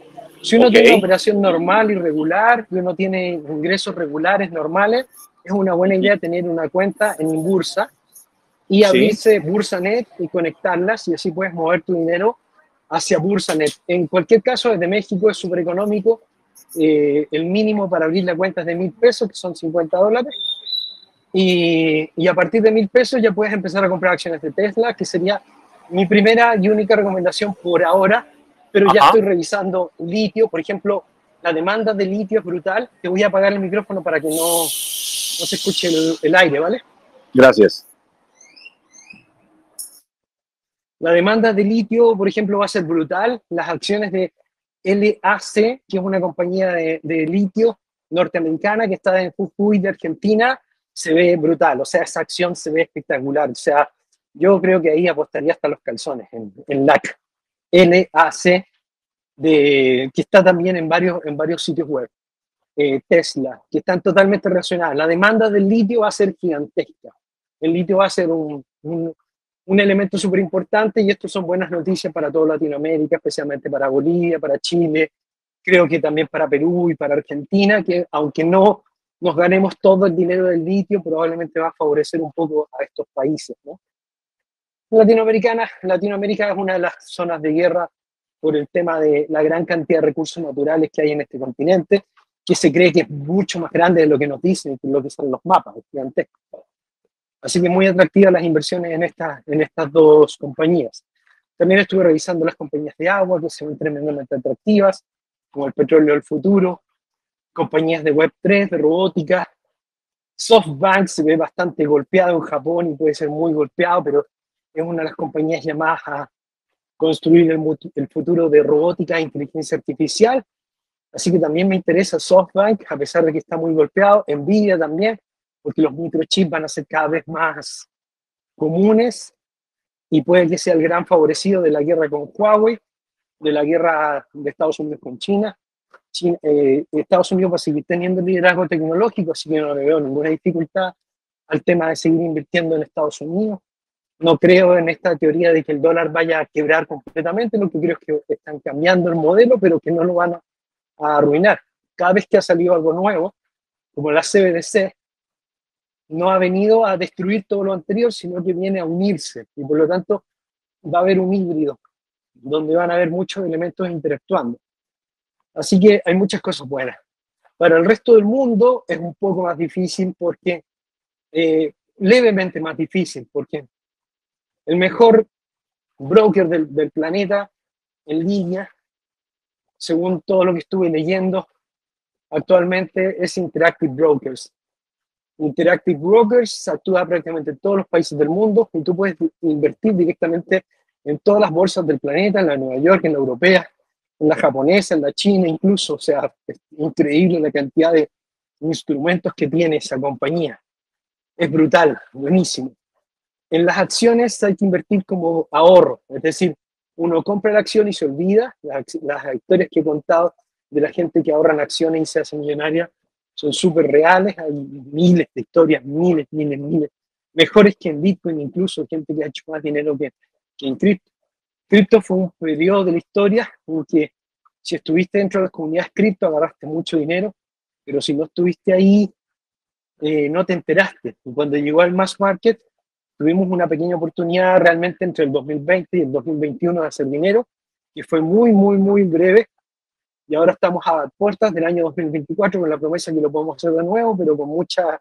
Si uno tiene una operación normal y regular, y uno tiene ingresos regulares normales, es una buena idea tener una cuenta en Bursa y abrirse BursaNet y conectarlas y así puedes mover tu dinero hacia BursaNet. En cualquier caso, desde México es súper económico. Eh, el mínimo para abrir la cuenta es de mil pesos, que son 50 dólares. Y, y, a partir de mil pesos ya puedes empezar a comprar acciones de Tesla, que sería mi primera y única recomendación por ahora, pero ya estoy revisando litio, por ejemplo, la demanda de litio es brutal. Te voy a apagar el micrófono para que no, no se escuche el, el aire, ¿vale? Gracias. La demanda de litio, por ejemplo, va a ser brutal. Las acciones de LAC, que es una compañía de, de litio norteamericana que está en Jujuy de Argentina, se ve brutal. O sea, esa acción se ve espectacular. O sea, yo creo que ahí apostaría hasta los calzones en, en LAC. LAC, de, que está también en varios, en varios sitios web. Eh, Tesla, que están totalmente relacionadas. La demanda del litio va a ser gigantesca. El litio va a ser un, un, un elemento súper importante y esto son buenas noticias para toda Latinoamérica, especialmente para Bolivia, para Chile, creo que también para Perú y para Argentina, que aunque no nos ganemos todo el dinero del litio, probablemente va a favorecer un poco a estos países. ¿no? Latinoamericana. Latinoamérica es una de las zonas de guerra por el tema de la gran cantidad de recursos naturales que hay en este continente, que se cree que es mucho más grande de lo que nos dicen, lo que son los mapas, gigantescos. Así que muy atractivas las inversiones en, esta, en estas dos compañías. También estuve revisando las compañías de agua, que se ven tremendamente atractivas, como el petróleo del futuro, compañías de Web3, de robótica. SoftBank se ve bastante golpeado en Japón y puede ser muy golpeado, pero es una de las compañías llamadas a construir el, futuro de robótica e inteligencia artificial. Así que también me interesa SoftBank, a pesar de que está muy golpeado, Nvidia también, porque los microchips van a ser cada vez más comunes y puede que sea el gran favorecido de la guerra con Huawei, de la guerra de Estados Unidos con China. Eh, Estados Unidos va a seguir teniendo liderazgo tecnológico, así que no le veo ninguna dificultad al tema de seguir invirtiendo en Estados Unidos. No creo en esta teoría de que el dólar vaya a quebrar completamente, lo que creo es que están cambiando el modelo, pero que no lo van a, arruinar. Cada vez que ha salido algo nuevo, como la CBDC, no ha venido a destruir todo lo anterior, sino que viene a unirse. Y por lo tanto va a haber un híbrido, donde van a haber muchos elementos interactuando. Así que hay muchas cosas buenas. Para el resto del mundo es un poco más difícil porque, eh, levemente más difícil, porque el mejor broker del, planeta en línea, según todo lo que estuve leyendo, actualmente es Interactive Brokers. Interactive Brokers actúa prácticamente en todos los países del mundo y tú puedes invertir directamente en todas las bolsas del planeta, en la Nueva York, en la europea, en la japonesa, en la china incluso. O sea, es increíble la cantidad de instrumentos que tiene esa compañía. Es brutal, buenísimo. En las acciones hay que invertir como ahorro, es decir, uno compra la acción y se olvida. Las, las historias que he contado de la gente que ahorra en acciones y se hace millonaria son súper reales. Hay miles de historias, miles, miles, miles. Mejores que en Bitcoin, incluso gente que ha hecho más dinero que, que en cripto. Cripto fue un periodo de la historia en que si estuviste dentro de las comunidades cripto agarraste mucho dinero, pero si no estuviste ahí, eh, no te enteraste. Y cuando llegó al mass market, tuvimos una pequeña oportunidad realmente entre el 2020 y el 2021 de hacer dinero, que fue muy, muy, muy breve. Y ahora estamos a puertas del año 2024 con la promesa que lo podemos hacer de nuevo, pero con mucha,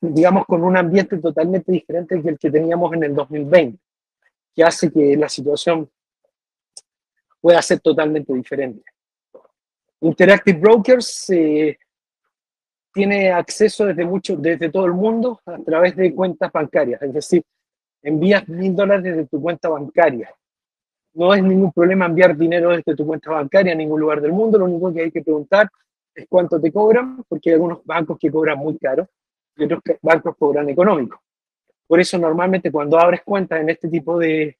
digamos, con un ambiente totalmente diferente que el que teníamos en el 2020, que hace que la situación pueda ser totalmente diferente. Interactive Brokers eh, tiene acceso desde, mucho, desde todo el mundo a través de cuentas bancarias, es decir, envías mil dólares desde tu cuenta bancaria. No es ningún problema enviar dinero desde tu cuenta bancaria a ningún lugar del mundo, lo único que hay que preguntar es cuánto te cobran, porque hay algunos bancos que cobran muy caro y otros bancos cobran económico. Por eso normalmente cuando abres cuentas en este tipo de,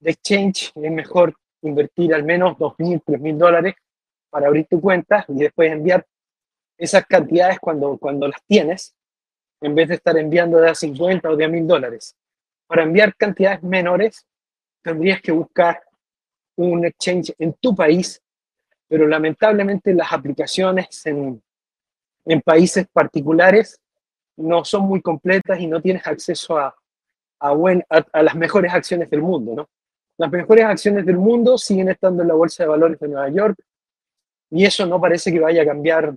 de exchange es mejor invertir al menos 2.000, 3.000 dólares para abrir tu cuenta y después enviar esas cantidades cuando, cuando las tienes, en vez de estar enviando de a 50 o de a 1000 dólares. Para enviar cantidades menores, tendrías que buscar un exchange en tu país, pero lamentablemente las aplicaciones en, en países particulares no son muy completas y no tienes acceso a, a, buen, a, las mejores acciones del mundo. ¿no? Las mejores acciones del mundo siguen estando en la Bolsa de Valores de Nueva York y eso no parece que vaya a cambiar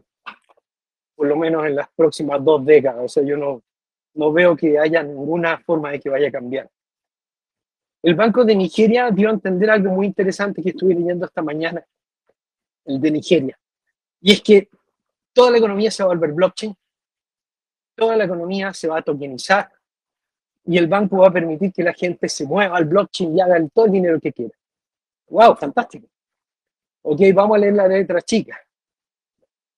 por lo menos en las próximas dos décadas. O sea, yo no, no veo que haya ninguna forma de que vaya a cambiar. El Banco de Nigeria dio a entender algo muy interesante que estuve leyendo esta mañana, el de Nigeria. Y es que toda la economía se va a volver blockchain, toda la economía se va a tokenizar y el banco va a permitir que la gente se mueva al blockchain y haga todo el dinero que quiera. ¡Wow! Fantástico. Ok, vamos a leer la letra chica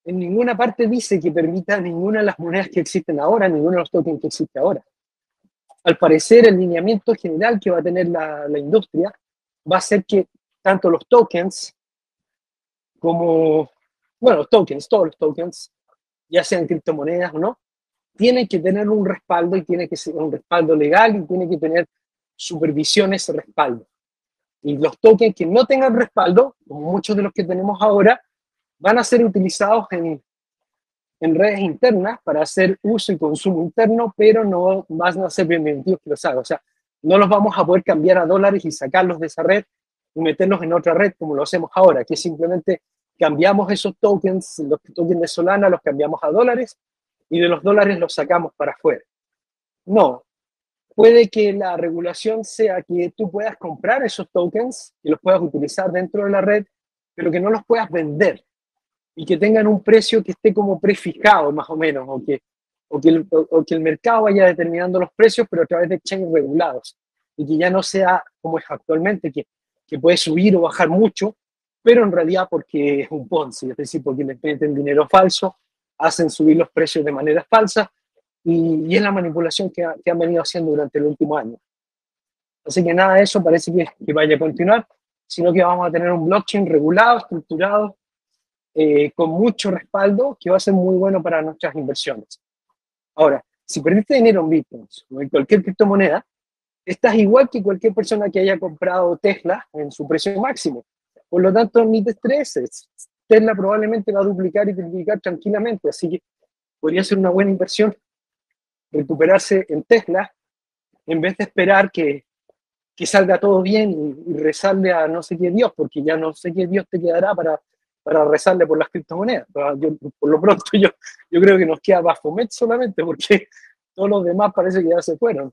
en ninguna parte dice que permita ninguna de las monedas que existen ahora, ninguno de los tokens que existe ahora. Al parecer, el lineamiento general que va a tener la, la industria va a ser que tanto los tokens como, bueno, los tokens, todos los tokens, ya sean criptomonedas o no, tienen que tener un respaldo y tiene que ser un respaldo legal y tiene que tener supervisión ese respaldo. Y los tokens que no tengan respaldo, como muchos de los que tenemos ahora, van a ser utilizados en, en redes internas para hacer uso y consumo interno, pero no van a ser bienvenidos que los hagan. O sea, no los vamos a poder cambiar a dólares y sacarlos de esa red y meterlos en otra red como lo hacemos ahora, que simplemente cambiamos esos tokens, los tokens de Solana los cambiamos a dólares y de los dólares los sacamos para afuera. No, puede que la regulación sea que tú puedas comprar esos tokens y los puedas utilizar dentro de la red, pero que no los puedas vender y que tengan un precio que esté como prefijado más o menos, o que, o que, el, o que el mercado vaya determinando los precios, pero a través de exchanges regulados, y que ya no sea como es actualmente, que, que puede subir o bajar mucho, pero en realidad porque es un Ponzi, es decir, porque les meten dinero falso, hacen subir los precios de manera falsa y, es la manipulación que, han venido haciendo durante el último año. Así que nada de eso parece que, que vaya a continuar, sino que vamos a tener un blockchain regulado, estructurado, eh, con mucho respaldo, que va a ser muy bueno para nuestras inversiones. Ahora, si perdiste dinero en Bitcoin o en cualquier criptomoneda, estás igual que cualquier persona que haya comprado Tesla en su precio máximo. Por lo tanto, ni te. Tesla probablemente va a duplicar y triplicar tranquilamente, así que podría ser una buena inversión recuperarse en Tesla en vez de esperar que, que salga todo bien y, y, a no sé qué Dios, porque ya no sé qué Dios te quedará para, para rezarle por las criptomonedas. Por lo pronto (laughs) yo, yo creo que nos queda Baphomet solamente, porque todos los demás parece que ya se fueron.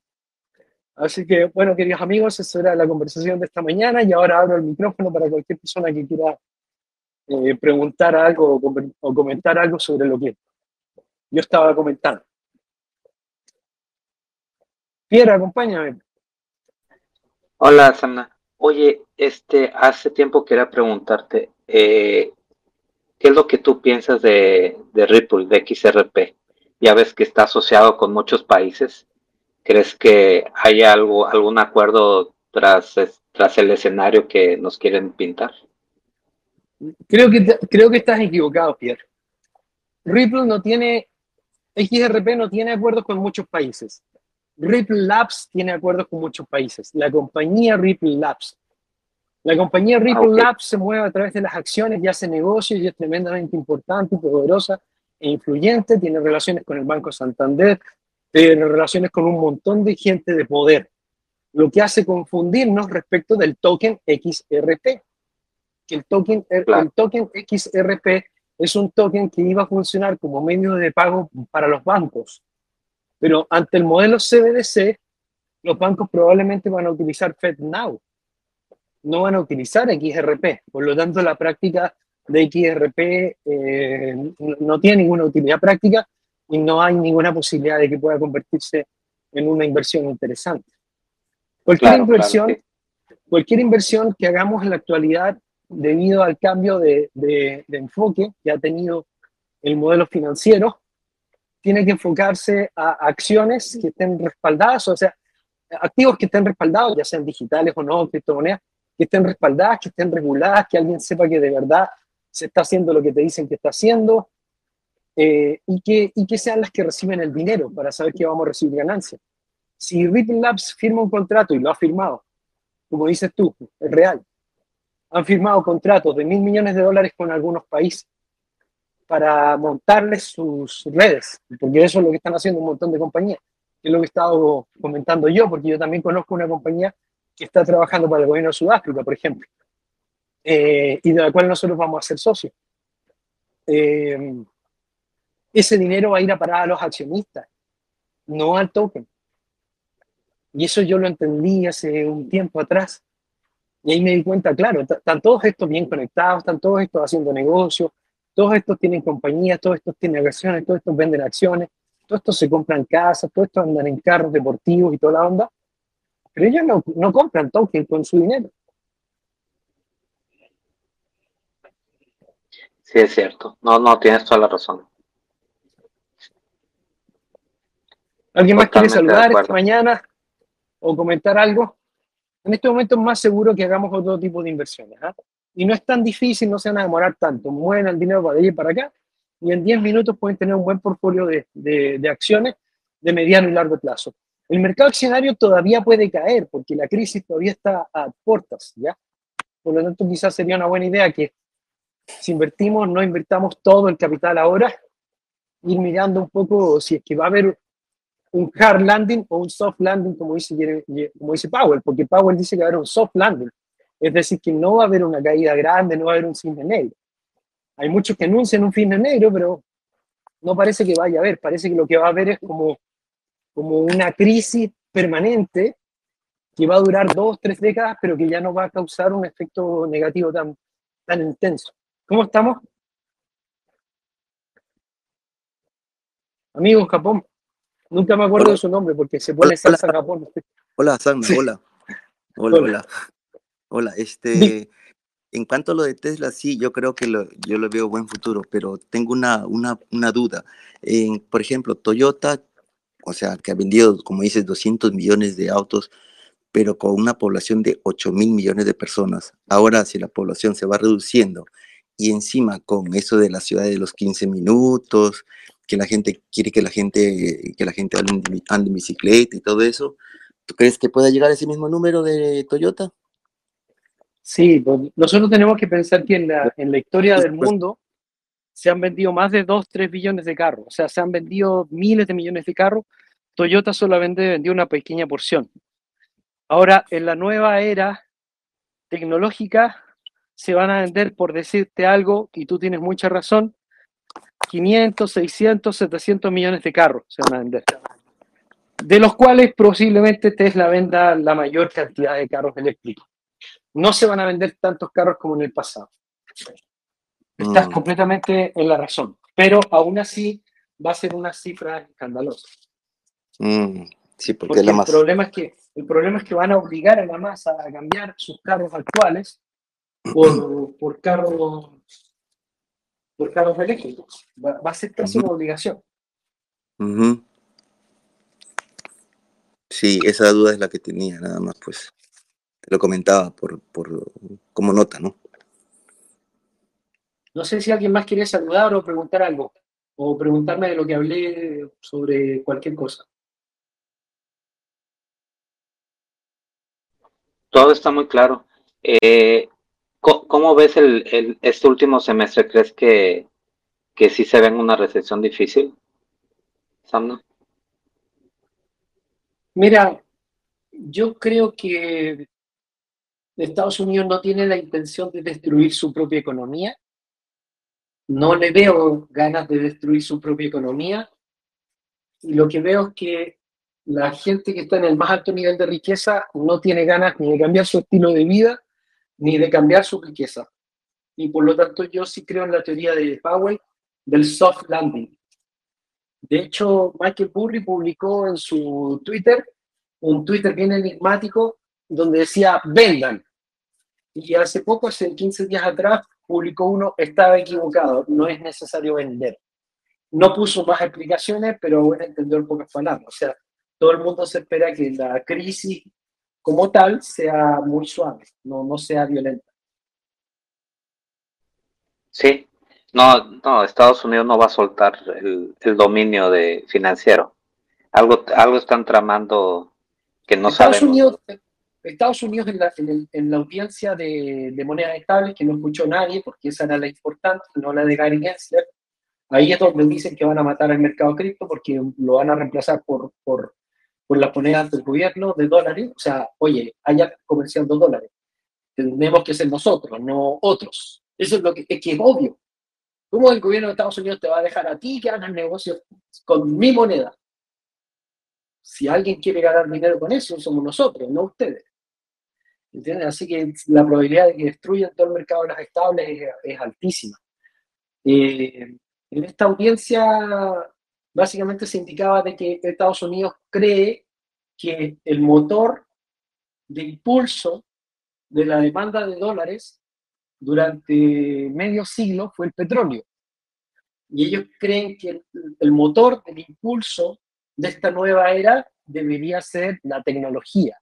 Así que, bueno, queridos amigos, esa era la conversación de esta mañana y ahora abro el micrófono para cualquier persona que quiera eh, preguntar algo o, comentar algo sobre lo que yo estaba comentando. Pierre, acompáñame. Hola, Sana. Oye, este, hace tiempo quería preguntarte, eh, ¿qué es lo que tú piensas de, Ripple, de XRP? Ya ves que está asociado con muchos países ¿Crees que hay algo, algún acuerdo tras, tras el escenario que nos quieren pintar? Creo que, creo que estás equivocado, Pierre. Ripple no tiene, XRP no tiene acuerdos con muchos países. Ripple Labs tiene acuerdos con muchos países. La compañía Ripple Labs. La compañía ah, Ripple Labs se mueve a través de las acciones y hace negocios y es tremendamente importante y poderosa e influyente. Tiene relaciones con el Banco Santander, tiene relaciones con un montón de gente de poder, lo que hace confundirnos respecto del token XRP. Que el token, el token XRP es un token que iba a funcionar como medio de pago para los bancos. Pero ante el modelo CBDC, los bancos probablemente van a utilizar FedNow, no van a utilizar XRP. Por lo tanto, la práctica de XRP eh, no tiene ninguna utilidad práctica y no hay ninguna posibilidad de que pueda convertirse en una inversión interesante. Cualquier inversión, cualquier inversión que hagamos en la actualidad debido al cambio de, de, enfoque que ha tenido el modelo financiero, tiene que enfocarse a acciones que estén respaldadas, o sea, activos que estén respaldados, ya sean digitales o no, criptomonedas, que estén respaldadas, que estén reguladas, que alguien sepa que de verdad se está haciendo lo que te dicen que está haciendo, eh, y, que, y que sean las que reciben el dinero para saber que vamos a recibir ganancia. Si Ripple Labs firma un contrato y lo ha firmado, como dices tú, es real, han firmado contratos de mil millones de dólares con algunos países para montarles sus redes, porque eso es lo que están haciendo un montón de compañías, que es lo que he estado comentando yo, porque yo también conozco una compañía que está trabajando para el gobierno de Sudáfrica, por ejemplo, eh, y de la cual nosotros vamos a ser socios. Eh, ese dinero va a ir a parar a los accionistas, no al token. Y eso yo lo entendí hace un tiempo atrás. Y ahí me di cuenta, claro, están todos estos bien conectados, están todos estos haciendo negocios, todos estos tienen compañías, todos estos tienen acciones, todos estos venden acciones, todos estos se compran casas, todos estos andan en carros deportivos y toda la onda. Pero ellos no, no compran token con su dinero. Sí, es cierto. No, no, tienes toda la razón. ¿Alguien más quiere saludar esta mañana o comentar algo? En este momento es más seguro que hagamos otro tipo de inversiones. ¿ah? Y no es tan difícil, no se van a demorar tanto. Mueven el dinero para allí y para acá y en 10 minutos pueden tener un buen portfolio de, de, acciones de mediano y largo plazo. El mercado accionario todavía puede caer porque la crisis todavía está a puertas, ¿ya? Por lo tanto, quizás sería una buena idea que si invertimos, no invertamos todo el capital ahora, ir mirando un poco si es que va a haber un hard landing o un soft landing, como dice, como dice Powell, porque Powell dice que va a haber un soft landing, es decir, que no va a haber una caída grande, no va a haber un cisne negro. Hay muchos que anuncian un cisne negro, pero no parece que vaya a haber, parece que lo que va a haber es como, como una crisis permanente que va a durar dos, tres décadas, pero que ya no va a causar un efecto negativo tan, tan intenso. ¿Cómo estamos? Amigos, Japón. Nunca me acuerdo de su nombre porque se pone salsa hola. Japón. Hola, Sandra, hola. hola. Hola, hola. este. en cuanto a lo de Tesla, sí, yo creo que yo lo veo buen futuro, pero tengo una, una, una duda. En, por ejemplo, Toyota, o sea, que ha vendido, como dices, 200 millones de autos, pero con una población de 8 mil millones de personas. Ahora, si la población se va reduciendo y encima con eso de la ciudad de los 15 minutos, que la gente quiere que la gente, que la gente ande, en bicicleta y todo eso, ¿tú crees que pueda llegar a ese mismo número de Toyota? Sí, pues, nosotros tenemos que pensar que en la, en la historia del mundo se han vendido más de 2, 3 billones de carros, o sea, se han vendido miles de millones de carros, Toyota solamente vendió una pequeña porción. Ahora, en la nueva era tecnológica, se van a vender, por decirte algo, y tú tienes mucha razón, 500, 600, 700 millones de carros se van a vender, de los cuales posiblemente Tesla venda la mayor cantidad de carros eléctricos no se van a vender tantos carros como en el pasado. Estás mm. completamente en la razón, pero aún así va a ser una cifra escandalosa. Mm, sí, porque, el, problema es que, el problema es que van a obligar a la masa a cambiar sus carros actuales por, (clears throat) por carros por carros eléctricos. Va, a ser casi una obligación. Sí, esa duda es la que tenía, nada más, pues lo comentaba por, por, como nota, ¿no? No sé si alguien más quiere saludar o preguntar algo, o preguntarme de lo que hablé sobre cualquier cosa. Todo está muy claro. Eh, ¿cómo, ves el, este último semestre? ¿Crees que, que sí se ve en una recesión difícil? Samno. Mira, yo creo que Estados Unidos no tiene la intención de destruir su propia economía. No le veo ganas de destruir su propia economía. Y lo que veo es que la gente que está en el más alto nivel de riqueza no tiene ganas ni de cambiar su estilo de vida, ni de cambiar su riqueza. Y por lo tanto yo sí creo en la teoría de Powell del soft landing. De hecho, Michael Burry publicó en su Twitter un Twitter bien enigmático donde decía, vendan, y hace poco, hace 15 días atrás, publicó uno, estaba equivocado, no es necesario vender. No puso más explicaciones, pero bueno, entendió pocas palabras. O sea, todo el mundo se espera que la crisis como tal sea muy suave, no, no sea violenta. Sí, no, no, Estados Unidos no va a soltar el, dominio de financiero. Algo, algo están tramando que no Estados Unidos, Estados Unidos en la, en, la audiencia de, monedas estables, que no escuchó nadie, porque esa era la importante, no la de Gary Gensler, ahí es donde dicen que van a matar al mercado cripto porque lo van a reemplazar por, por, por las monedas del gobierno de dólares. O sea, oye, haya comerciando dólares. Tenemos que ser nosotros, no otros. Eso es lo que es, que es obvio. ¿Cómo el gobierno de Estados Unidos te va a dejar a ti que hagas negocios con mi moneda? Si alguien quiere ganar dinero con eso, somos nosotros, no ustedes. Así que la probabilidad de que destruyan todo el mercado de las estables es, altísima. Eh, en esta audiencia básicamente se indicaba de que Estados Unidos cree que el motor de impulso de la demanda de dólares durante medio siglo fue el petróleo. Y ellos creen que el, el motor del impulso de esta nueva era debería ser la tecnología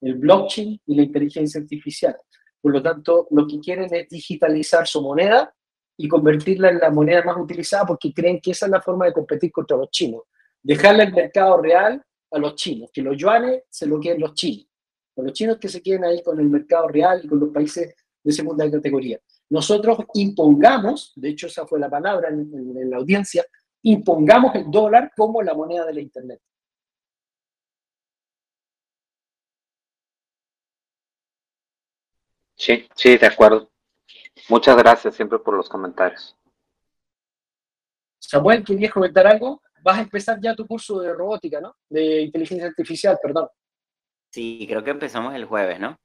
el blockchain y la inteligencia artificial. Por lo tanto, lo que quieren es digitalizar su moneda y convertirla en la moneda más utilizada porque creen que esa es la forma de competir contra los chinos. Dejarle el mercado real a los chinos, que los yuanes se lo queden los chinos. los chinos que se queden ahí con el mercado real y con los países de segunda categoría. Nosotros impongamos, de hecho esa fue la palabra en la audiencia, impongamos el dólar como la moneda de la Internet. Sí, sí, de acuerdo. Muchas gracias siempre por los comentarios. Samuel, ¿querías comentar algo? Vas a empezar ya tu curso de robótica, ¿no? De inteligencia artificial, perdón. Sí, creo que empezamos el jueves, ¿no?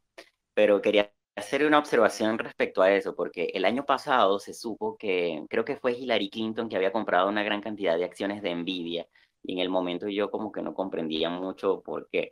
Pero quería hacer una observación respecto a eso, porque el año pasado se supo que, creo que fue Hillary Clinton que había comprado una gran cantidad de acciones de Nvidia, y en el momento yo como que no comprendía mucho por qué,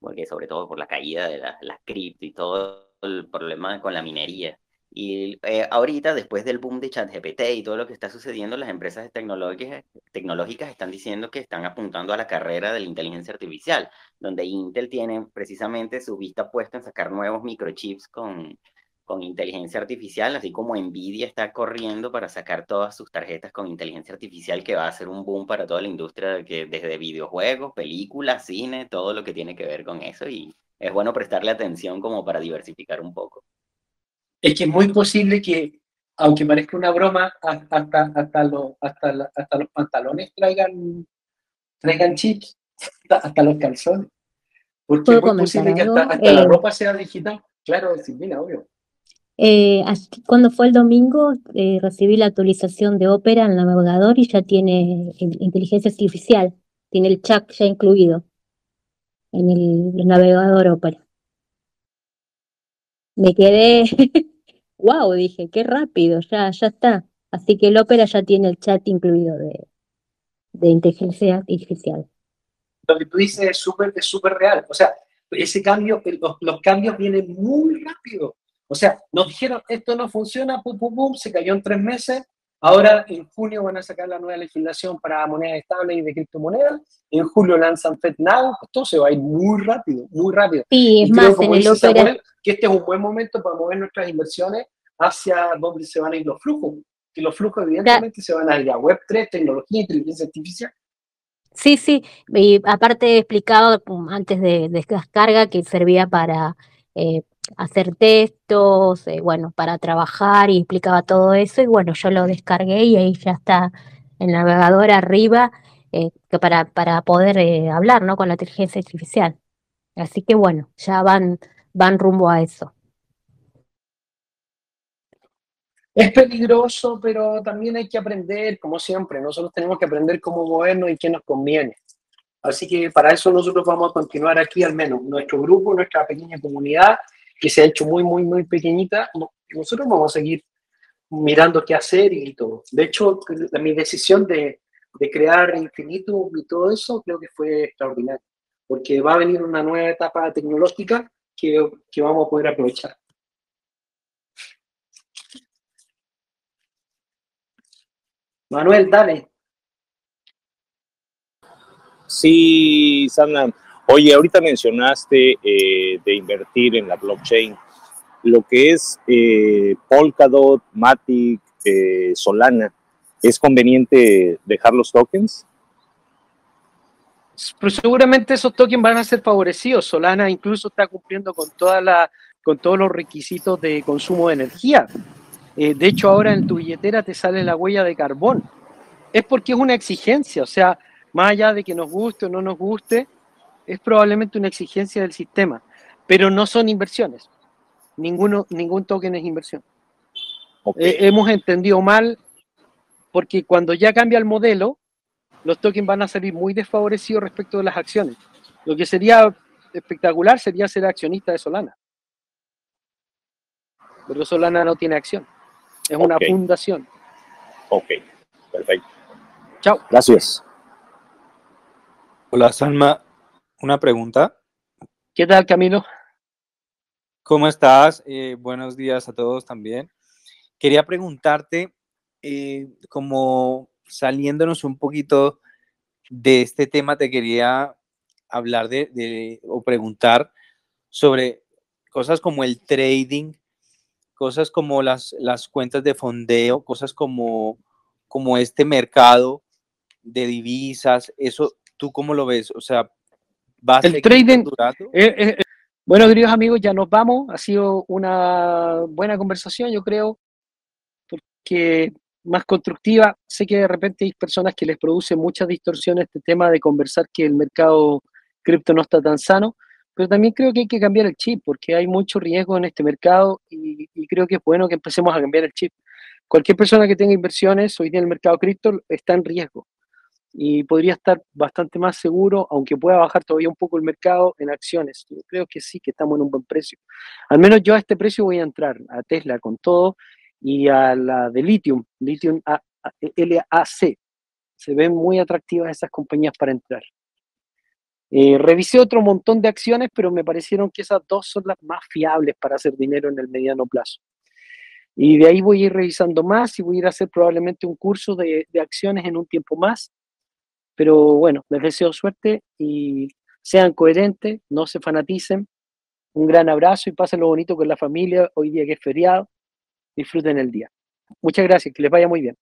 porque sobre todo por la caída de las la cripto y todo el problema con la minería. Y eh, ahorita, después del boom de ChatGPT y todo lo que está sucediendo, las empresas tecnológicas, tecnológicas están diciendo que están apuntando a la carrera de la inteligencia artificial, donde Intel tiene precisamente su vista puesta en sacar nuevos microchips con, con inteligencia artificial, así como Nvidia está corriendo para sacar todas sus tarjetas con inteligencia artificial, que va a ser un boom para toda la industria, que desde videojuegos, películas, cine, todo lo que tiene que ver con eso. Y es bueno prestarle atención como para diversificar un poco es que es muy posible que, aunque parezca una broma, hasta, hasta, los, hasta, los pantalones traigan, traigan chips, hasta, los calzones. Porque es muy posible que hasta, la eh, ropa sea digital. Claro, Silvina, obvio. Eh, cuando fue el domingo, eh, recibí la actualización de Opera en el navegador y ya tiene inteligencia artificial, tiene el chat ya incluido en el navegador Opera. Me quedé (laughs) wow, dije, qué rápido, ya, ya está. Así que el Opera ya tiene el chat incluido de, de inteligencia artificial. Lo que tú dices es súper es súper real. O sea, ese cambio, los, los, cambios vienen muy rápido. O sea, nos dijeron, esto no funciona, pum, pum, pum, se cayó en tres meses. Ahora en junio van a sacar la nueva legislación para monedas estables y de criptomonedas. En julio lanzan FedNow. Esto se va a ir muy rápido, muy rápido. Sí, es más, en el Opera que este es un buen momento para mover nuestras inversiones hacia donde se van a ir los flujos. Que los flujos evidentemente se van a ir a Web3, tecnología, inteligencia artificial. Sí, sí, y aparte he explicado antes de, descarga que servía para eh, hacer textos, eh, bueno, para trabajar y explicaba todo eso y bueno, yo lo descargué y ahí ya está el navegador arriba eh, para, para poder hablar ¿no? con la inteligencia artificial. Así que bueno, ya van van rumbo a eso. Es peligroso, pero también hay que aprender, como siempre. Nosotros tenemos que aprender cómo movernos y qué nos conviene. Así que para eso nosotros vamos a continuar aquí, al menos nuestro grupo, nuestra pequeña comunidad, que se ha hecho muy, muy, muy pequeñita. Nosotros vamos a seguir mirando qué hacer y todo. De hecho, mi decisión de, crear Infinito y todo eso creo que fue extraordinario, porque va a venir una nueva etapa tecnológica que, vamos a poder aprovechar. Manuel, dale. Sí, Sana. Oye, ahorita mencionaste eh, de invertir en la blockchain. Lo que es eh, Polkadot, Matic, eh, Solana, ¿es conveniente dejar los tokens? Pero seguramente esos tokens van a ser favorecidos. Solana incluso está cumpliendo con, con todos los requisitos de consumo de energía. De hecho, ahora en tu billetera te sale la huella de carbón. Es porque es una exigencia, o sea, más allá de que nos guste o no nos guste, es probablemente una exigencia del sistema, pero no son inversiones. Ninguno, ningún token es inversión. Eh, hemos entendido mal porque cuando ya cambia el modelo, los tokens van a salir muy desfavorecidos respecto de las acciones. Lo que sería espectacular sería ser accionista de Solana. Pero Solana no tiene acción. Es una fundación. Ok, perfecto. Chao. Gracias. Hola, Salma. Una pregunta. ¿Qué tal, Camilo? ¿Cómo estás? Eh, buenos días a todos también. Quería preguntarte, eh, como saliéndonos un poquito de este tema, te quería hablar de, o preguntar sobre cosas como el trading, cosas como las, las cuentas de fondeo, cosas como, como este mercado de divisas, eso, ¿tú cómo lo ves? O sea, ¿va el trading, eh, eh, bueno, queridos amigos, ya nos vamos. Ha sido una buena conversación, yo creo, porque más constructiva. Sé que de repente hay personas que les produce muchas distorsiones este tema de conversar que el mercado cripto no está tan sano, pero también creo que hay que cambiar el chip porque hay mucho riesgo en este mercado y, creo que es bueno que empecemos a cambiar el chip. Cualquier persona que tenga inversiones hoy día en el mercado cripto está en riesgo y podría estar bastante más seguro, aunque pueda bajar todavía un poco el mercado en acciones. Yo creo que sí, que estamos en un buen precio. Al menos yo a este precio voy a entrar, a Tesla con todo y a la de Lithium, Lithium LAC. Se ven muy atractivas esas compañías para entrar. Eh, revisé otro montón de acciones, pero me parecieron que esas dos son las más fiables para hacer dinero en el mediano plazo. Y de ahí voy a ir revisando más y voy a ir a hacer probablemente un curso de, de acciones en un tiempo más. Pero bueno, les deseo suerte y sean coherentes, no se fanaticen. Un gran abrazo y pasen lo bonito con la familia hoy día que es feriado. Disfruten el día. Muchas gracias, que les vaya muy bien.